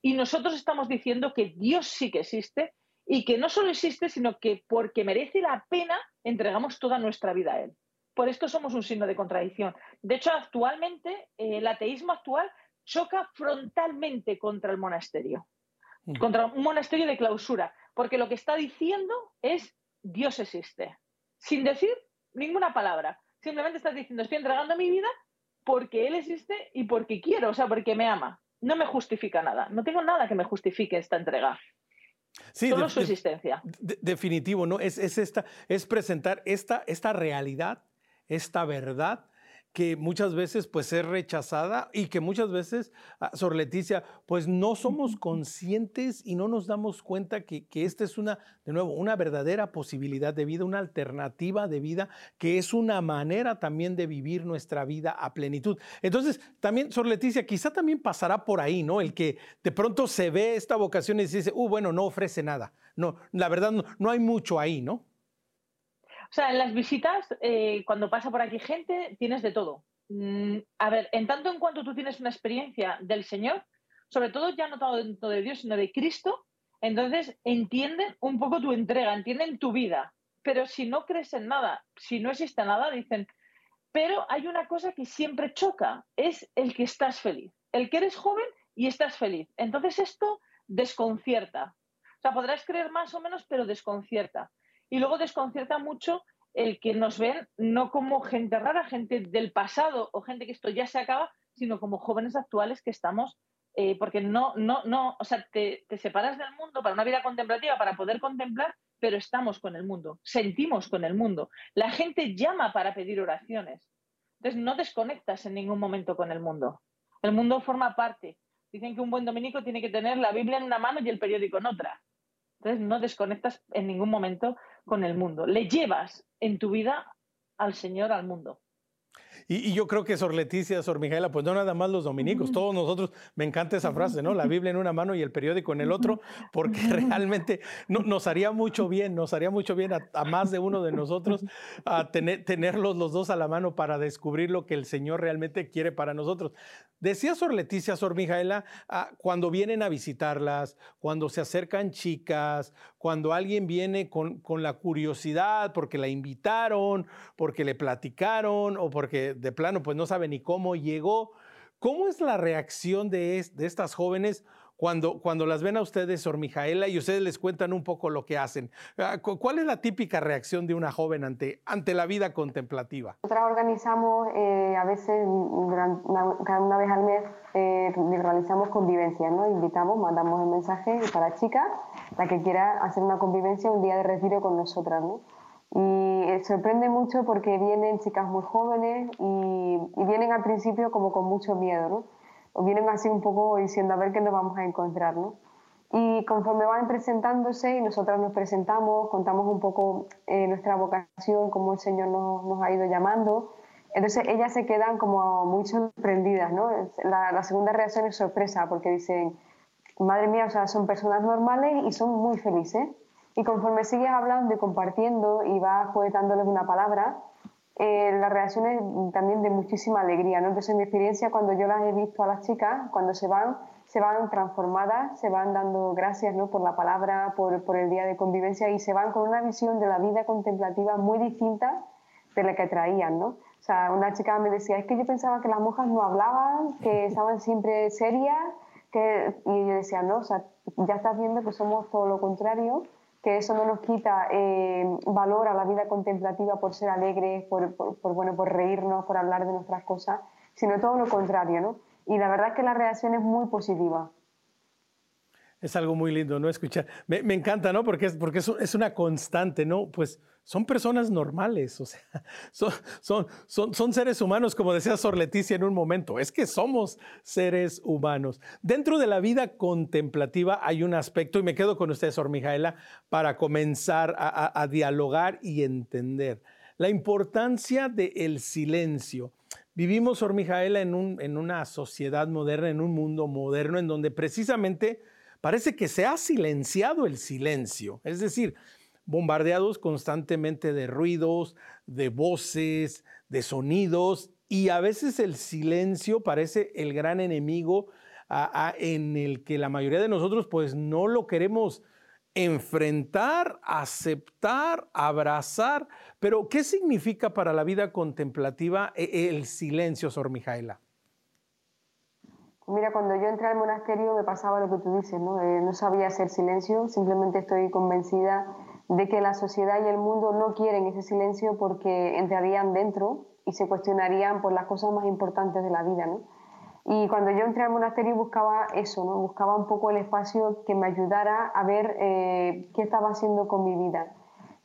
y nosotros estamos diciendo que Dios sí que existe y que no solo existe, sino que porque merece la pena entregamos toda nuestra vida a Él. Por esto somos un signo de contradicción. De hecho, actualmente eh, el ateísmo actual choca frontalmente contra el monasterio, mm. contra un monasterio de clausura, porque lo que está diciendo es Dios existe, sin decir ninguna palabra. Simplemente estás diciendo, estoy entregando mi vida porque Él existe y porque quiero, o sea, porque me ama. No me justifica nada. No tengo nada que me justifique esta entrega. Solo su existencia. definitivo, ¿no? Es, es, esta, es presentar esta, esta realidad, esta verdad que muchas veces pues es rechazada y que muchas veces, ah, Sor Leticia, pues no somos conscientes y no nos damos cuenta que, que, esta es una, de nuevo, una verdadera posibilidad de vida, una alternativa de vida, que es una manera también de vivir nuestra vida a plenitud. Entonces, también, Sor Leticia, quizá también pasará por ahí, ¿no? El que de pronto se ve esta vocación y se dice, uh, bueno, no ofrece nada. No, la verdad no, no hay mucho ahí, ¿no? O sea, en las visitas, eh, cuando pasa por aquí gente, tienes de todo. Mm, a ver, en tanto en cuanto tú tienes una experiencia del Señor, sobre todo ya no tanto de Dios, sino de Cristo, entonces entienden un poco tu entrega, entienden tu vida. Pero si no crees en nada, si no existe nada, dicen, pero hay una cosa que siempre choca, es el que estás feliz, el que eres joven y estás feliz. Entonces esto desconcierta. O sea, podrás creer más o menos, pero desconcierta. Y luego desconcierta mucho el que nos ven no como gente rara, gente del pasado o gente que esto ya se acaba, sino como jóvenes actuales que estamos, eh, porque no, no, no, o sea, te, te separas del mundo para una vida contemplativa, para poder contemplar, pero estamos con el mundo, sentimos con el mundo. La gente llama para pedir oraciones. Entonces no desconectas en ningún momento con el mundo. El mundo forma parte. Dicen que un buen dominico tiene que tener la Biblia en una mano y el periódico en otra. Entonces no desconectas en ningún momento con el mundo. Le llevas en tu vida al Señor, al mundo. Y, yo creo que Sor Leticia, Sor Mijaela, pues no nada más los dominicos, todos nosotros, me encanta esa frase, ¿no? La <laughs> Biblia en una mano y el periódico en el otro, <laughs> porque realmente nos haría mucho bien, nos haría mucho bien a, más de uno de nosotros a tener, tenerlos los dos a la mano para descubrir lo que el Señor realmente quiere para nosotros. Decía Sor Leticia, Sor Mijaela, ah, cuando vienen a visitarlas, cuando se acercan chicas, cuando alguien viene con, con, la curiosidad porque la invitaron, porque le platicaron o porque de plano pues no sabe ni cómo llegó, ¿cómo es la reacción de, de estas jóvenes? cuando, cuando las ven a ustedes, Sor Mijaela, y ustedes les cuentan un poco lo que hacen. Ah, ¿Cuál es la típica reacción de una joven ante, ante la vida contemplativa? Nosotras organizamos eh, a veces, una, cada una vez al mes, eh, realizamos convivencias, ¿no? Invitamos, mandamos el mensaje para chicas, la que quiera hacer una convivencia, un día de retiro con nosotras, ¿no? Y eh, sorprende mucho porque vienen chicas muy jóvenes y, y vienen al principio como con mucho miedo, ¿no? o vienen así un poco diciendo a ver qué nos vamos a encontrar, ¿no? Y conforme van presentándose y nosotras nos presentamos, contamos un poco eh, nuestra vocación, cómo el Señor nos, nos, ha ido llamando, entonces ellas se quedan como muy sorprendidas, ¿no? La, la, segunda reacción es sorpresa porque dicen, madre mía, o sea, son personas normales y son muy felices. Y conforme sigues hablando y compartiendo y vas poetándoles una palabra, eh, las reacciones también de muchísima alegría. ¿no? Entonces, en mi experiencia, cuando yo las he visto a las chicas, cuando se van, se van transformadas, se van dando gracias ¿no? por la palabra, por, por, el día de convivencia y se van con una visión de la vida contemplativa muy distinta de la que traían. ¿no? O sea, una chica me decía, es que yo pensaba que las monjas no hablaban, que <laughs> estaban siempre serias, que... y yo decía, no, o sea, ya estás viendo que somos todo lo contrario que eso no nos quita eh, valor a la vida contemplativa por ser alegres, por, bueno, por reírnos, por hablar de nuestras cosas, sino todo lo contrario, ¿no? Y la verdad es que la reacción es muy positiva. Es algo muy lindo, ¿no? Escuchar. Me, encanta, ¿no? Porque, es, porque es, una constante, ¿no? Pues son personas normales, o sea, <laughs> son, son, son, son, seres humanos, como decía Sor Leticia en un momento, es que somos seres humanos. Dentro de la vida contemplativa hay un aspecto, y me quedo con usted, Sor Mijaela, para comenzar a, dialogar y entender la importancia del silencio. Vivimos, Sor Mijaela, en, un, en una sociedad moderna, en un mundo moderno, en donde precisamente parece que se ha silenciado el silencio. Es decir, bombardeados constantemente de ruidos, de voces, de sonidos, y a veces el silencio parece el gran enemigo en el que la mayoría de nosotros pues no lo queremos enfrentar, aceptar, abrazar. Pero, ¿qué significa para la vida contemplativa e, el silencio, Sor Mijaela? Mira, cuando yo entré al monasterio me pasaba lo que tú dices, ¿no? Eh, no sabía hacer silencio, simplemente estoy convencida de que la sociedad y el mundo no quieren ese silencio porque entrarían dentro y se cuestionarían por las cosas más importantes de la vida, ¿no? Y cuando yo entré al monasterio buscaba eso, ¿no? Buscaba un poco el espacio que me ayudara a ver eh, qué estaba haciendo con mi vida.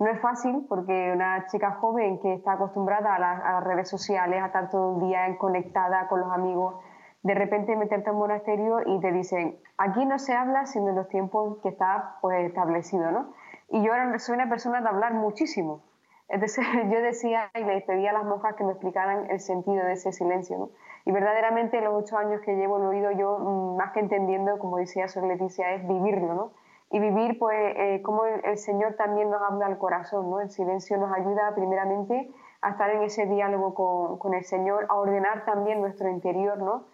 No es fácil porque una chica joven que está acostumbrada a, a las redes sociales, a estar todo el día conectada con los amigos, de repente meterte en un monasterio y te dicen, aquí no se habla sino en los tiempos que está pues, establecido, ¿no? Y yo soy una persona de hablar muchísimo. Entonces <laughs> yo decía y le pedía a las monjas que me explicaran el sentido de ese silencio, ¿no? Y verdaderamente los ocho años que llevo lo he oído yo, mm, más que entendiendo, como decía Sor Leticia, es vivirlo, ¿no? Y vivir, pues, eh, como el, Señor también nos habla al corazón, ¿no? El silencio nos ayuda primeramente a estar en ese diálogo con, con el Señor, a ordenar también nuestro interior, ¿no?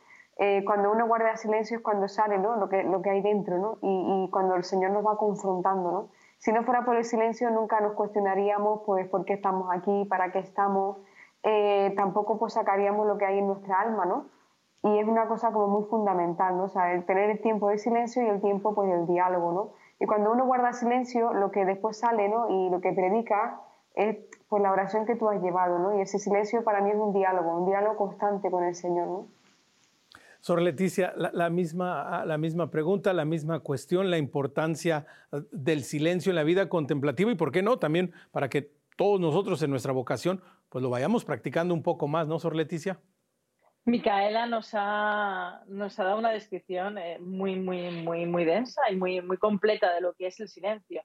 Eh, cuando uno guarda silencio es cuando sale ¿no? lo, que, lo que hay dentro ¿no? y, y, cuando el Señor nos va confrontando. ¿no? Si no fuera por el silencio nunca nos cuestionaríamos pues, por qué estamos aquí, para qué estamos, eh, tampoco pues, sacaríamos lo que hay en nuestra alma. ¿no? Y es una cosa como muy fundamental, ¿no? o sea, el tener el tiempo de silencio y el tiempo pues, del diálogo. ¿no? Y cuando uno guarda silencio, lo que después sale ¿no? y lo que predica es pues, la oración que tú has llevado. ¿no? Y ese silencio para mí es un diálogo, un diálogo constante con el Señor. ¿no? Sor Leticia, la, misma, la misma pregunta, la misma cuestión, la importancia eh, del silencio en la vida contemplativa y, ¿por qué no? También para que todos nosotros en nuestra vocación pues lo vayamos practicando un poco más, ¿no, Sor Leticia? Micaela nos ha, nos ha dado una descripción eh, muy, muy, muy, muy densa y muy, muy completa de lo que es el silencio.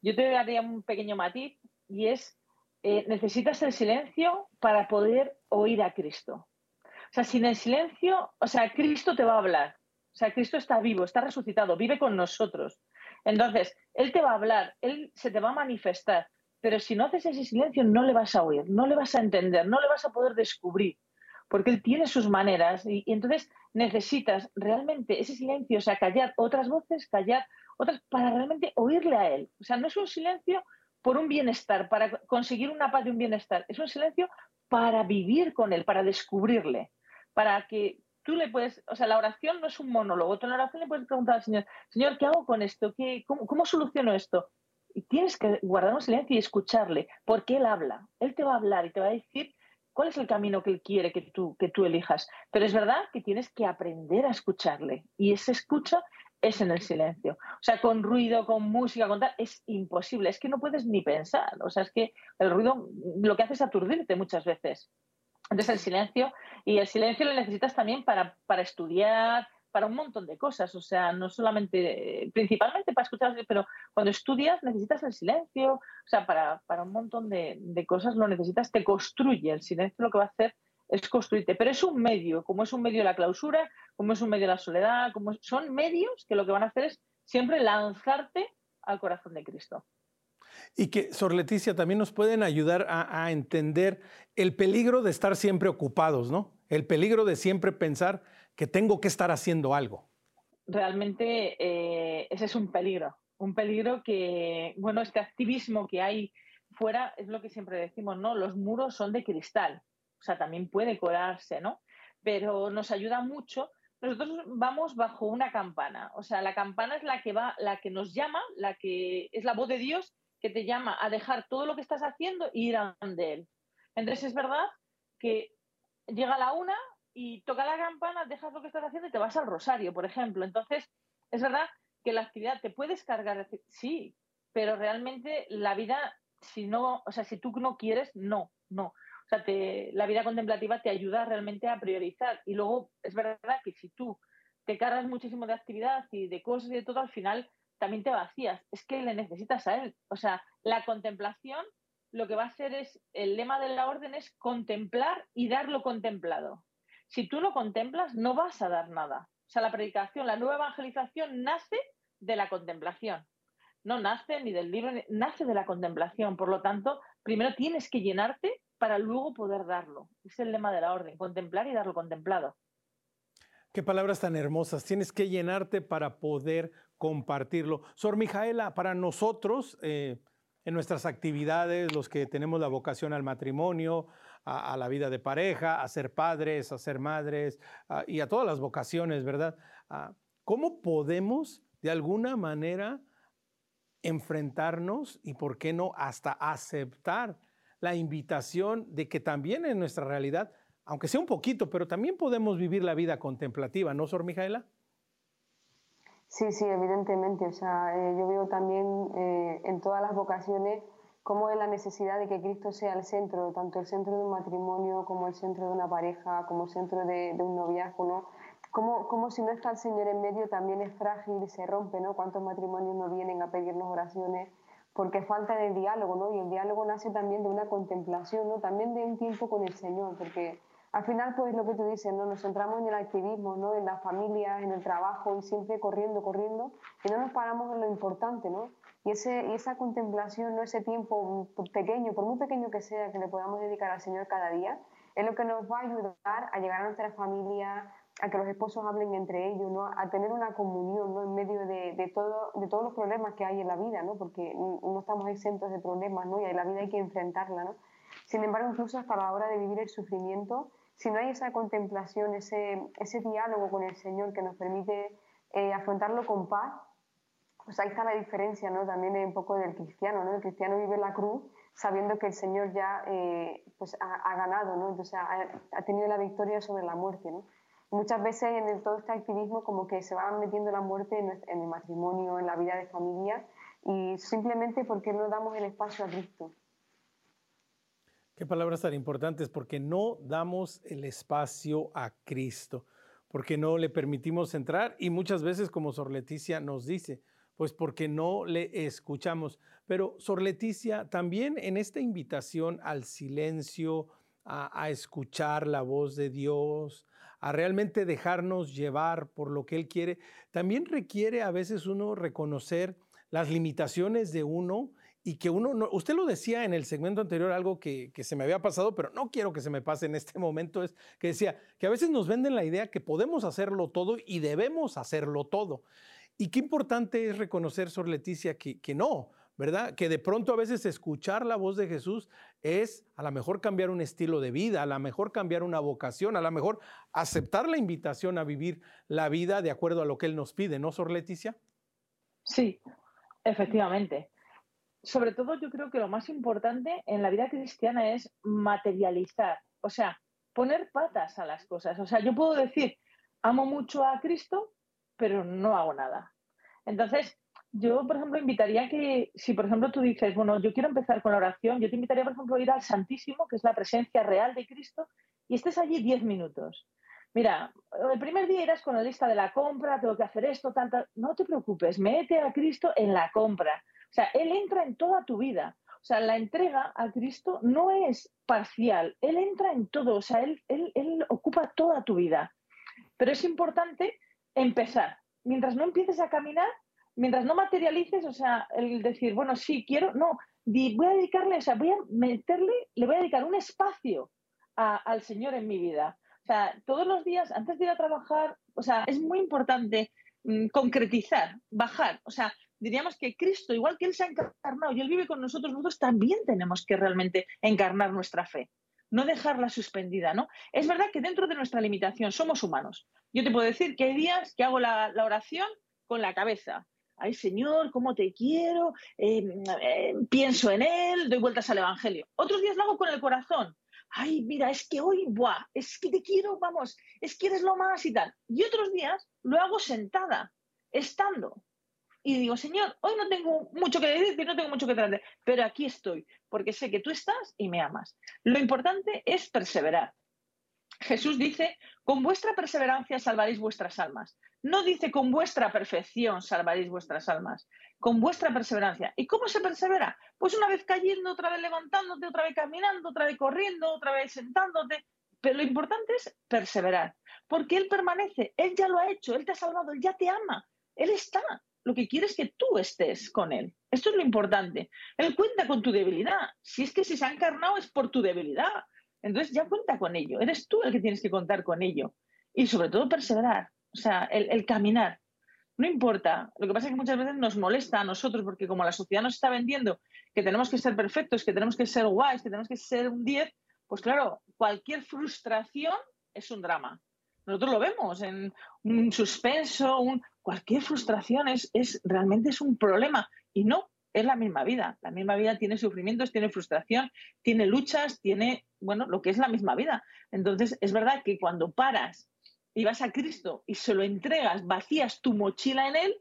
Yo te daría un pequeño matiz y es, eh, necesitas el silencio para poder oír a Cristo. O sea, sin el silencio, o sea, Cristo te va a hablar. O sea, Cristo está vivo, está resucitado, vive con nosotros. Entonces, Él te va a hablar, Él se te va a manifestar, pero si no haces ese silencio no le vas a oír, no le vas a entender, no le vas a poder descubrir, porque Él tiene sus maneras y, entonces necesitas realmente ese silencio, o sea, callar otras voces, callar otras, para realmente oírle a Él. O sea, no es un silencio por un bienestar, para conseguir una paz de un bienestar, es un silencio para vivir con Él, para descubrirle para que tú le puedes, o sea, la oración no es un monólogo, tú en la oración le puedes preguntar al Señor, Señor, ¿qué hago con esto? ¿Qué, cómo, soluciono esto? Y tienes que guardar un silencio y escucharle, porque Él habla, Él te va a hablar y te va a decir cuál es el camino que Él quiere que tú, que tú elijas. Pero es verdad que tienes que aprender a escucharle y esa escucha es en el silencio. O sea, con ruido, con música, con tal, es imposible, es que no puedes ni pensar. O sea, es que el ruido lo que hace es aturdirte muchas veces. Entonces el silencio, y el silencio lo necesitas también para, para estudiar, para un montón de cosas, o sea, no solamente, principalmente para escuchar, pero cuando estudias necesitas el silencio, o sea, para, para un montón de, de, cosas lo necesitas, te construye, el silencio lo que va a hacer es construirte, pero es un medio, como es un medio la clausura, como es un medio la soledad, como son medios que lo que van a hacer es siempre lanzarte al corazón de Cristo. Y que, Sor Leticia, también nos pueden ayudar a, entender el peligro de estar siempre ocupados, ¿no? El peligro de siempre pensar que tengo que estar haciendo algo. Realmente eh, ese es un peligro, un peligro que, bueno, este activismo que hay fuera es lo que siempre decimos, ¿no? Los muros son de cristal, o sea, también puede colarse, ¿no? Pero nos ayuda mucho. Nosotros vamos bajo una campana, o sea, la campana es la que va, la que nos llama, la que es la voz de Dios que te llama a dejar todo lo que estás haciendo y ir a de él. Entonces es verdad que llega la una y toca la campana, dejas lo que estás haciendo y te vas al rosario, por ejemplo. Entonces es verdad que la actividad te puedes cargar, sí, pero realmente la vida, si no, o sea, si tú no quieres, no, no. O sea, la vida contemplativa te ayuda realmente a priorizar. Y luego es verdad que si tú te cargas muchísimo de actividad y de cosas y de todo, al final también te vacías. Es que le necesitas a él. O sea, la contemplación lo que va a ser es, el lema de la orden es contemplar y dar lo contemplado. Si tú no contemplas, no vas a dar nada. O sea, la predicación, la nueva evangelización nace de la contemplación. No nace ni del libro, nace de la contemplación. Por lo tanto, primero tienes que llenarte para luego poder darlo. Es el lema de la orden, contemplar y dar lo contemplado. Qué palabras tan hermosas. Tienes que llenarte para poder compartirlo. Sor Mijaela, para nosotros, eh, en nuestras actividades, los que tenemos la vocación al matrimonio, a, la vida de pareja, a ser padres, a ser madres y a todas las vocaciones, ¿verdad? ¿Cómo podemos de alguna manera enfrentarnos y, por qué no, hasta aceptar la invitación de que también en nuestra realidad, aunque sea un poquito, pero también podemos vivir la vida contemplativa, ¿no, Sor Mijaela? Sí, sí, evidentemente. O sea, eh, yo veo también eh, en todas las vocaciones cómo es la necesidad de que Cristo sea el centro, tanto el centro de un matrimonio como el centro de una pareja, como el centro de, un noviazgo, ¿no? Como, como, si no está el Señor en medio también es frágil y se rompe, ¿no? ¿Cuántos matrimonios no vienen a pedirnos oraciones? Porque falta de diálogo, ¿no? Y el diálogo nace también de una contemplación, ¿no? También de un tiempo con el Señor, porque al final, pues lo que tú dices, ¿no? Nos centramos en el activismo, ¿no? En las familias, en el trabajo y siempre corriendo, corriendo y no nos paramos en lo importante, ¿no? Y, ese, y esa contemplación, ¿no? Ese tiempo pequeño, por muy pequeño que sea, que le podamos dedicar al Señor cada día, es lo que nos va a ayudar a llegar a nuestra familia, a que los esposos hablen entre ellos, ¿no? a tener una comunión ¿no? en medio de, de, todo, de todos los problemas que hay en la vida, ¿no? porque no estamos exentos de problemas ¿no? y en la vida hay que enfrentarla. ¿no? Sin embargo, incluso hasta la hora de vivir el sufrimiento, si no hay esa contemplación, ese, ese diálogo con el Señor que nos permite eh, afrontarlo con paz, pues ahí está la diferencia ¿no? también un poco del cristiano. ¿no? El cristiano vive la cruz sabiendo que el Señor ya eh, pues ha, ganado, ¿no? Entonces ha, tenido la victoria sobre la muerte. ¿no? Muchas veces en todo este activismo como que se va metiendo la muerte en, en el matrimonio, en la vida de familia, y simplemente porque no damos el espacio a Cristo. Palabras tan importantes, porque no damos el espacio a Cristo, porque no le permitimos entrar y muchas veces, como Sor Leticia nos dice, pues porque no le escuchamos. Pero Sor Leticia, también en esta invitación al silencio, a escuchar la voz de Dios, a realmente dejarnos llevar por lo que Él quiere, también requiere a veces uno reconocer las limitaciones de uno y que uno, no, usted lo decía en el segmento anterior, algo que, que, se me había pasado, pero no quiero que se me pase en este <laughs> momento, es que decía que a veces nos venden la idea que podemos hacerlo todo y debemos hacerlo todo. Y qué importante es reconocer, Sor Leticia, que, que no, ¿verdad? Que de pronto a veces escuchar la voz de Jesús es a lo mejor cambiar un estilo de vida, a lo mejor cambiar una vocación, a lo mejor aceptar la invitación a vivir la vida de acuerdo a lo que Él nos pide, ¿no, Sor Leticia? Sí, efectivamente sobre todo yo creo que lo más importante en la vida cristiana es materializar, o sea, poner patas a las cosas. O sea, yo puedo decir, amo mucho a Cristo, pero no hago nada. Entonces, yo, por ejemplo, invitaría que, si por ejemplo tú dices, bueno, yo quiero empezar con la oración, yo te invitaría, por ejemplo, a ir al Santísimo, que es la presencia real de Cristo, y estés allí 10 minutos. Mira, el primer día irás con la lista de la compra, tengo que hacer esto, tal. No te preocupes, mete a Cristo en la compra. O sea, Él entra en toda tu vida. O sea, la entrega a Cristo no es parcial, Él entra en todo, o sea, Él, él, ocupa toda tu vida. Pero es importante empezar. Mientras no empieces a caminar, mientras no materialices, o sea, el decir, bueno, sí, quiero, no, voy a dedicarle, o sea, voy a meterle, le voy a dedicar un espacio al Señor en mi vida. O sea, todos los días, antes de ir a trabajar, o sea, es muy importante mm, concretizar, bajar, o sea, diríamos que Cristo, igual que Él se ha encarnado y Él vive con nosotros, nosotros también tenemos que realmente encarnar nuestra fe, no dejarla suspendida, ¿no? Es verdad que dentro de nuestra limitación somos humanos. Yo te puedo decir que hay días que hago la, oración con la cabeza. Ay, Señor, cómo te quiero, em, em, pienso en Él, doy vueltas al Evangelio. Otros días lo hago con el corazón. Ay, mira, es que hoy, buah, es que te quiero, vamos, es que eres lo más y tal. Y otros días lo hago sentada, estando y digo, Señor, hoy no tengo mucho que decir, no tengo mucho que tratar, pero aquí estoy, porque sé que tú estás y me amas. Lo importante es perseverar. Jesús dice, con vuestra perseverancia salvaréis vuestras almas. No dice con vuestra perfección salvaréis vuestras almas, con vuestra perseverancia. ¿Y cómo se persevera? Pues una vez cayendo, otra vez levantándote, otra vez caminando, otra vez corriendo, otra vez sentándote. Pero lo importante es perseverar, porque Él permanece, Él ya lo ha hecho, Él te ha salvado, Él ya te ama, Él está. Lo que quiere es que tú estés con Él. Esto es lo importante. Él cuenta con tu debilidad. Si es que si se ha encarnado es por tu debilidad. Entonces ya cuenta con ello. Eres tú el que tienes que contar con ello. Y sobre todo perseverar. O sea, el, caminar. No importa. Lo que pasa es que muchas veces nos molesta a nosotros porque como la sociedad nos está vendiendo que tenemos que ser perfectos, que tenemos que ser guays, que tenemos que ser un 10, pues claro, cualquier frustración es un drama. Nosotros lo vemos en un suspenso, un, cualquier frustración es, es realmente es un problema. Y no, es la misma vida. La misma vida tiene sufrimientos, tiene frustración, tiene luchas, tiene, bueno, lo que es la misma vida. Entonces, es verdad que cuando paras y vas a Cristo y se lo entregas, vacías tu mochila en Él,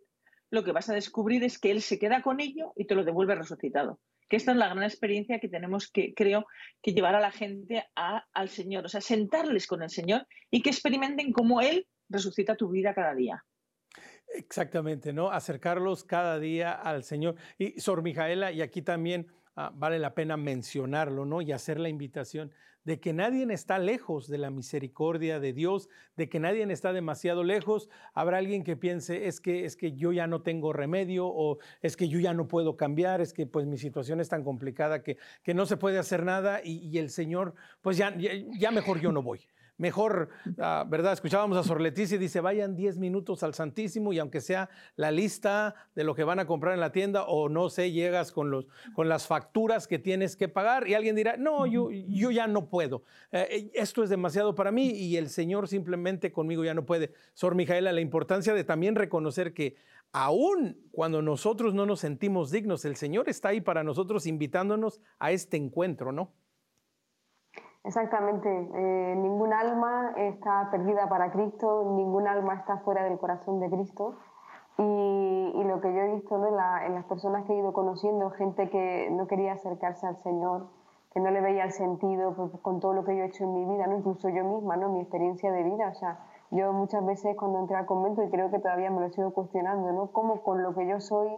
lo que vas a descubrir es que Él se queda con ello y te lo devuelve resucitado. Que esta es la gran experiencia que tenemos que, creo, que llevar a la gente al Señor. O sea, sentarles con el Señor y que experimenten cómo Él resucita tu vida cada día. Exactamente, ¿no? Acercarlos cada día al Señor. Y Sor Mijaela, y aquí también ah, vale la pena mencionarlo, ¿no? Y hacer la invitación de que nadie está lejos de la misericordia de Dios, de que nadie está demasiado lejos. Habrá alguien que piense, es que, es que yo ya no tengo remedio o es que yo ya no puedo cambiar, es que pues mi situación es tan complicada que, que no se puede hacer nada y, el Señor, pues ya, ya mejor yo no voy mejor, ah, ¿verdad? Escuchábamos a Sor Leticia y dice, vayan 10 minutos al Santísimo y aunque sea la lista de lo que van a comprar en la tienda o no sé, llegas con, los, con las facturas que tienes que pagar y alguien dirá, no, yo, yo ya no puedo, eh, eh, esto es demasiado para mí y el Señor simplemente conmigo ya no puede. Sor Mijaela, la importancia de también reconocer que aún cuando nosotros no nos sentimos dignos, el Señor está ahí para nosotros invitándonos a este encuentro, ¿no? Exactamente, eh, ningún alma está perdida para Cristo, ningún alma está fuera del corazón de Cristo. Y, lo que yo he visto en, las personas que he ido conociendo, gente que no quería acercarse al Señor, que no le veía el sentido pues, con todo lo que yo he hecho en mi vida, ¿no? incluso yo misma, ¿no? mi experiencia de vida. O sea, yo muchas veces cuando entré al convento, y creo que todavía me lo sigo cuestionando, ¿no? cómo con lo que yo soy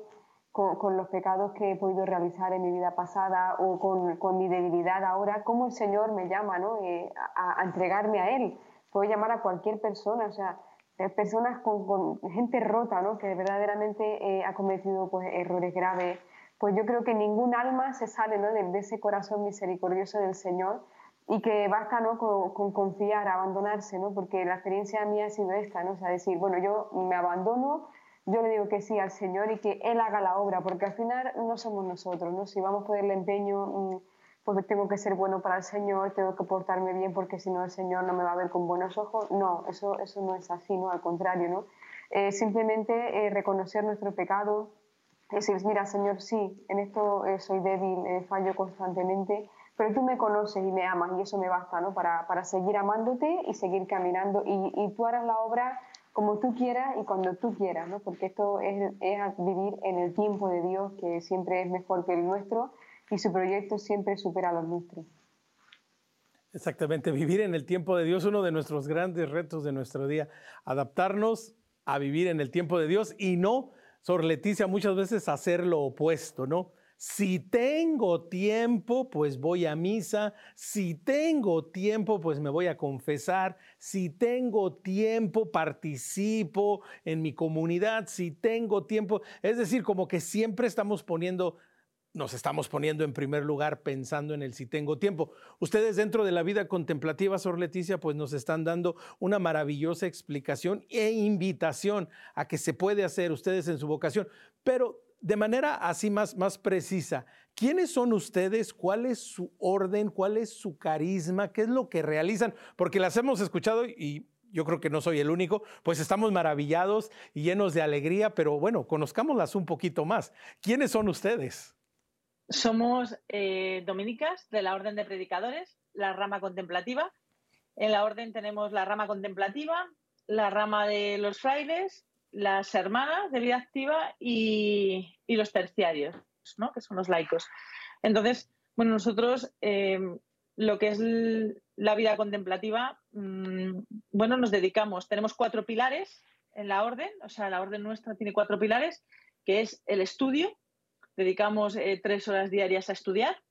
con, los pecados que he podido realizar en mi vida pasada o con, mi debilidad ahora, cómo el Señor me llama ¿no? Eh, a, entregarme a Él. Puedo llamar a cualquier persona, o sea, eh, personas con, gente rota, ¿no? que verdaderamente eh, ha cometido pues, errores graves. Pues yo creo que ningún alma se sale ¿no? de, ese corazón misericordioso del Señor y que basta ¿no? con, confiar, abandonarse, ¿no? porque la experiencia mía ha sido esta, ¿no? o sea, decir, bueno, yo me abandono, yo le digo que sí al Señor y que Él haga la obra, porque al final no somos nosotros, ¿no? Si vamos a ponerle empeño, porque tengo que ser bueno para el Señor, tengo que portarme bien porque si no el Señor no me va a ver con buenos ojos, no, eso, eso no es así, ¿no? Al contrario, ¿no? Eh, simplemente eh, reconocer nuestro pecado, decir, mira Señor, sí, en esto eh, soy débil, fallo constantemente, pero tú me conoces y me amas y eso me basta, ¿no? Para, para seguir amándote y seguir caminando y, y tú harás la obra como tú quieras y cuando tú quieras, ¿no? porque esto es, vivir en el tiempo de Dios, que siempre es mejor que el nuestro y su proyecto siempre supera a los nuestros. Exactamente, vivir en el tiempo de Dios, uno de nuestros grandes retos de nuestro día, adaptarnos a vivir en el tiempo de Dios y no, Sor Leticia, muchas veces hacer lo opuesto, ¿no? Si tengo tiempo, pues voy a misa. Si tengo tiempo, pues me voy a confesar. Si tengo tiempo, participo en mi comunidad. Si tengo tiempo, es decir, como que siempre estamos poniendo nos estamos poniendo en primer lugar pensando en el si tengo tiempo. Ustedes dentro de la vida contemplativa, Sor Leticia, pues nos están dando una maravillosa explicación e invitación a que se puede hacer ustedes en su vocación. Pero de manera así más, más precisa, ¿quiénes son ustedes? ¿Cuál es su orden? ¿Cuál es su carisma? ¿Qué es lo que realizan? Porque las hemos escuchado y yo creo que no soy el único, pues estamos maravillados y llenos de alegría, pero bueno, conozcámoslas un poquito más. ¿Quiénes son ustedes? Somos eh, dominicas de la Orden de Predicadores, la rama contemplativa. En la orden tenemos la rama contemplativa, la rama de los frailes, las hermanas de vida activa y, los terciarios, ¿no? que son los laicos. Entonces, bueno, nosotros eh, lo que es la vida contemplativa, mm, bueno, nos dedicamos, tenemos cuatro pilares en la orden, o sea, la orden nuestra tiene cuatro pilares, que es el estudio, dedicamos eh, tres horas diarias a estudiar.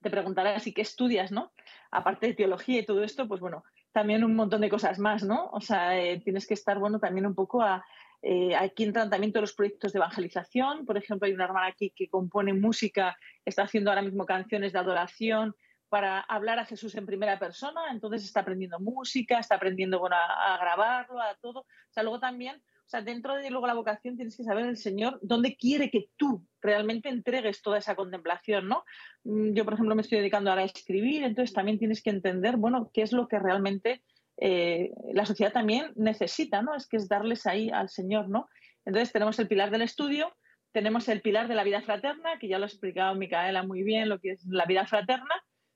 Te preguntarás, ¿y qué estudias, no? Aparte de teología y todo esto, pues bueno, también un montón de cosas más, ¿no? O sea, eh, tienes que estar, bueno, también un poco a... Eh, aquí entran también todos los proyectos de evangelización. Por ejemplo, hay una hermana aquí que compone música, está haciendo ahora mismo canciones de adoración para hablar a Jesús en primera persona, entonces está aprendiendo música, está aprendiendo bueno, a, grabarlo, a todo. O sea, luego también, sea, dentro de luego la vocación tienes que saber el Señor dónde quiere que tú realmente entregues toda esa contemplación, ¿no? Mm, yo, por ejemplo, me estoy dedicando ahora a escribir, entonces también tienes que entender, bueno, qué es lo que realmente eh, la sociedad también necesita, ¿no? Es que es darles ahí al Señor, ¿no? Entonces tenemos el pilar del estudio, tenemos el pilar de la vida fraterna, que ya lo ha explicado Micaela muy bien, lo que es la vida fraterna,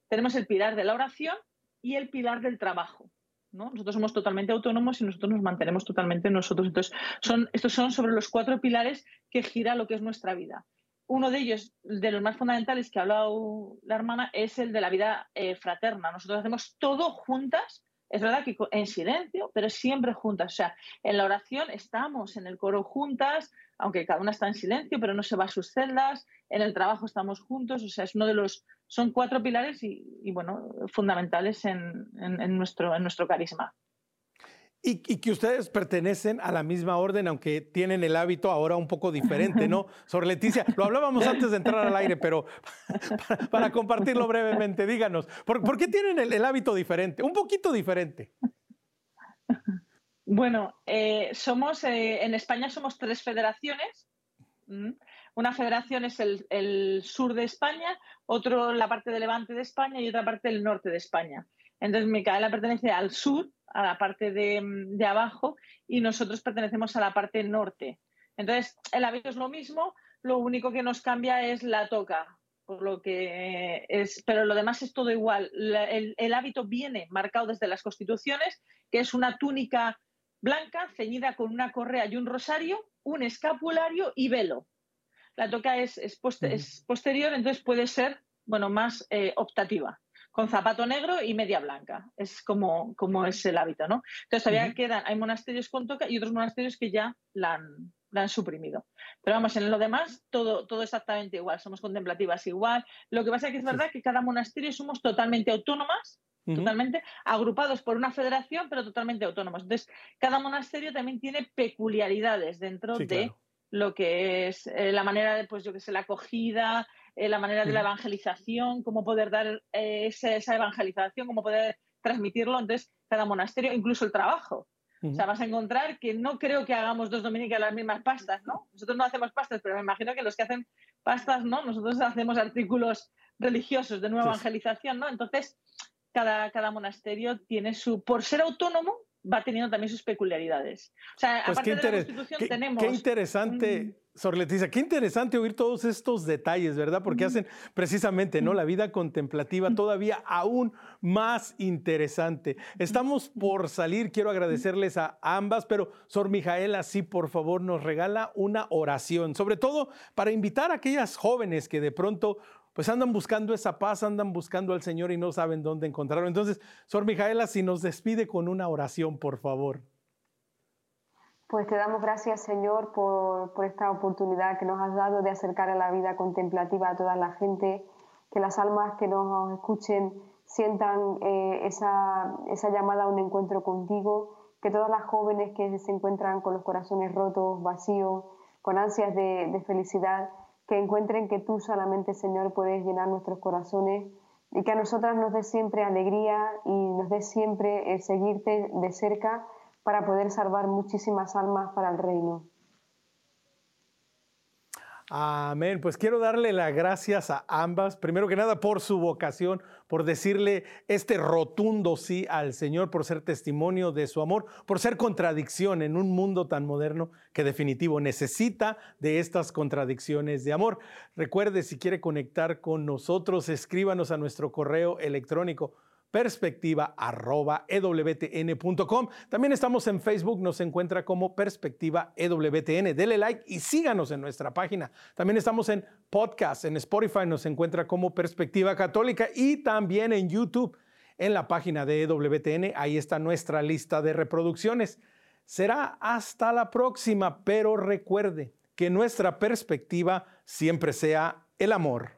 tenemos el pilar de la oración y el pilar del trabajo. ¿No? Nosotros somos totalmente autónomos y nosotros nos mantenemos totalmente nosotros. Entonces, estos son sobre los cuatro pilares que gira lo que es nuestra vida. Uno de ellos, de los más fundamentales que ha hablado la hermana, es el de la vida eh, fraterna. Nosotros hacemos todo juntas es verdad que en silencio, pero siempre juntas. O sea, en la oración estamos en el coro juntas, aunque cada una está en silencio, pero no se va a sus celdas. En el trabajo estamos juntos. O sea, es uno de los son cuatro pilares y, bueno, fundamentales en, nuestro, en nuestro carisma. Y, que ustedes pertenecen a la misma orden, aunque tienen el hábito ahora un poco diferente, ¿no? <laughs> Sor Leticia, lo hablábamos antes de entrar al aire, pero <laughs> para, compartirlo brevemente, díganos, ¿por, qué tienen el, hábito diferente? Un poquito diferente. Bueno, eh, somos, eh, en España somos tres federaciones. Una federación es el, sur de España, otro la parte de levante de España y otra parte del norte de España. Entonces, Micaela pertenece al sur, a la parte de, abajo, y nosotros pertenecemos a la parte norte. Entonces, el hábito es lo mismo, lo único que nos cambia es la toca, por lo que es, pero lo demás es todo igual. el, el, hábito viene marcado desde las constituciones, que es una túnica blanca ceñida con una correa y un rosario, un escapulario y velo la toca es, es, posterior, entonces puede ser bueno, más eh, optativa, con zapato negro y media blanca. Es como, como es el hábito, ¿no? Entonces todavía quedan, hay monasterios con toca y otros monasterios que ya la han, han suprimido. Pero vamos, en lo demás, todo, todo exactamente igual, somos contemplativas igual. Lo que pasa es que es verdad que cada monasterio somos totalmente autónomas, totalmente agrupados por una federación, pero totalmente autónomos. Entonces, cada monasterio también tiene peculiaridades dentro de lo que es eh, la manera de, pues yo que sé, la acogida, eh, la manera de la evangelización, cómo poder dar eh, esa, evangelización, cómo poder transmitirlo. Entonces, cada monasterio, incluso el trabajo. O sea, vas a encontrar que no creo que hagamos dos dominicas las mismas pastas, ¿no? Nosotros no hacemos pastas, pero me imagino que los que hacen pastas, ¿no? Nosotros hacemos artículos religiosos de nueva evangelización, ¿no? Entonces, cada, cada monasterio tiene su, por ser autónomo, va teniendo también sus peculiaridades. O sea, pues aparte de la Constitución tenemos... Qué interesante, Sor Leticia, qué interesante oír todos estos detalles, ¿verdad? Porque hacen precisamente, ¿no? La vida contemplativa todavía aún más interesante. Estamos por salir, quiero agradecerles a ambas, pero Sor Mijaela, sí, por favor, nos regala una oración, sobre todo para invitar a aquellas jóvenes que de pronto pues andan buscando esa paz, andan buscando al Señor y no saben dónde encontrarlo. Entonces, Sor Mijaela, si nos despide con una oración, por favor. Pues te damos gracias, Señor, por, esta oportunidad que nos has dado de acercar a la vida contemplativa a toda la gente, que las almas que nos escuchen sientan eh, esa, llamada a un encuentro contigo, que todas las jóvenes que se encuentran con los corazones rotos, vacíos, con ansias de, de felicidad, que encuentren que tú solamente, Señor, puedes llenar nuestros corazones y que a nosotras nos dé siempre alegría y nos dé siempre el seguirte de cerca para poder salvar muchísimas almas para el reino. Amén. Pues quiero darle las gracias a ambas, primero que nada por su vocación, por decirle este rotundo sí al Señor, por ser testimonio de su amor, por ser contradicción en un mundo tan moderno que definitivo necesita de estas contradicciones de amor. Recuerde, si quiere conectar con nosotros, escríbanos a nuestro correo electrónico perspectiva.ewtn.com. También estamos en Facebook, nos encuentra como Perspectiva EWTN. Dele like y síganos en nuestra página. También estamos en podcast, en Spotify nos encuentra como Perspectiva Católica y también en YouTube, en la página de EWTN. Ahí está nuestra lista de reproducciones. Será hasta la próxima, pero recuerde que nuestra perspectiva siempre sea el amor.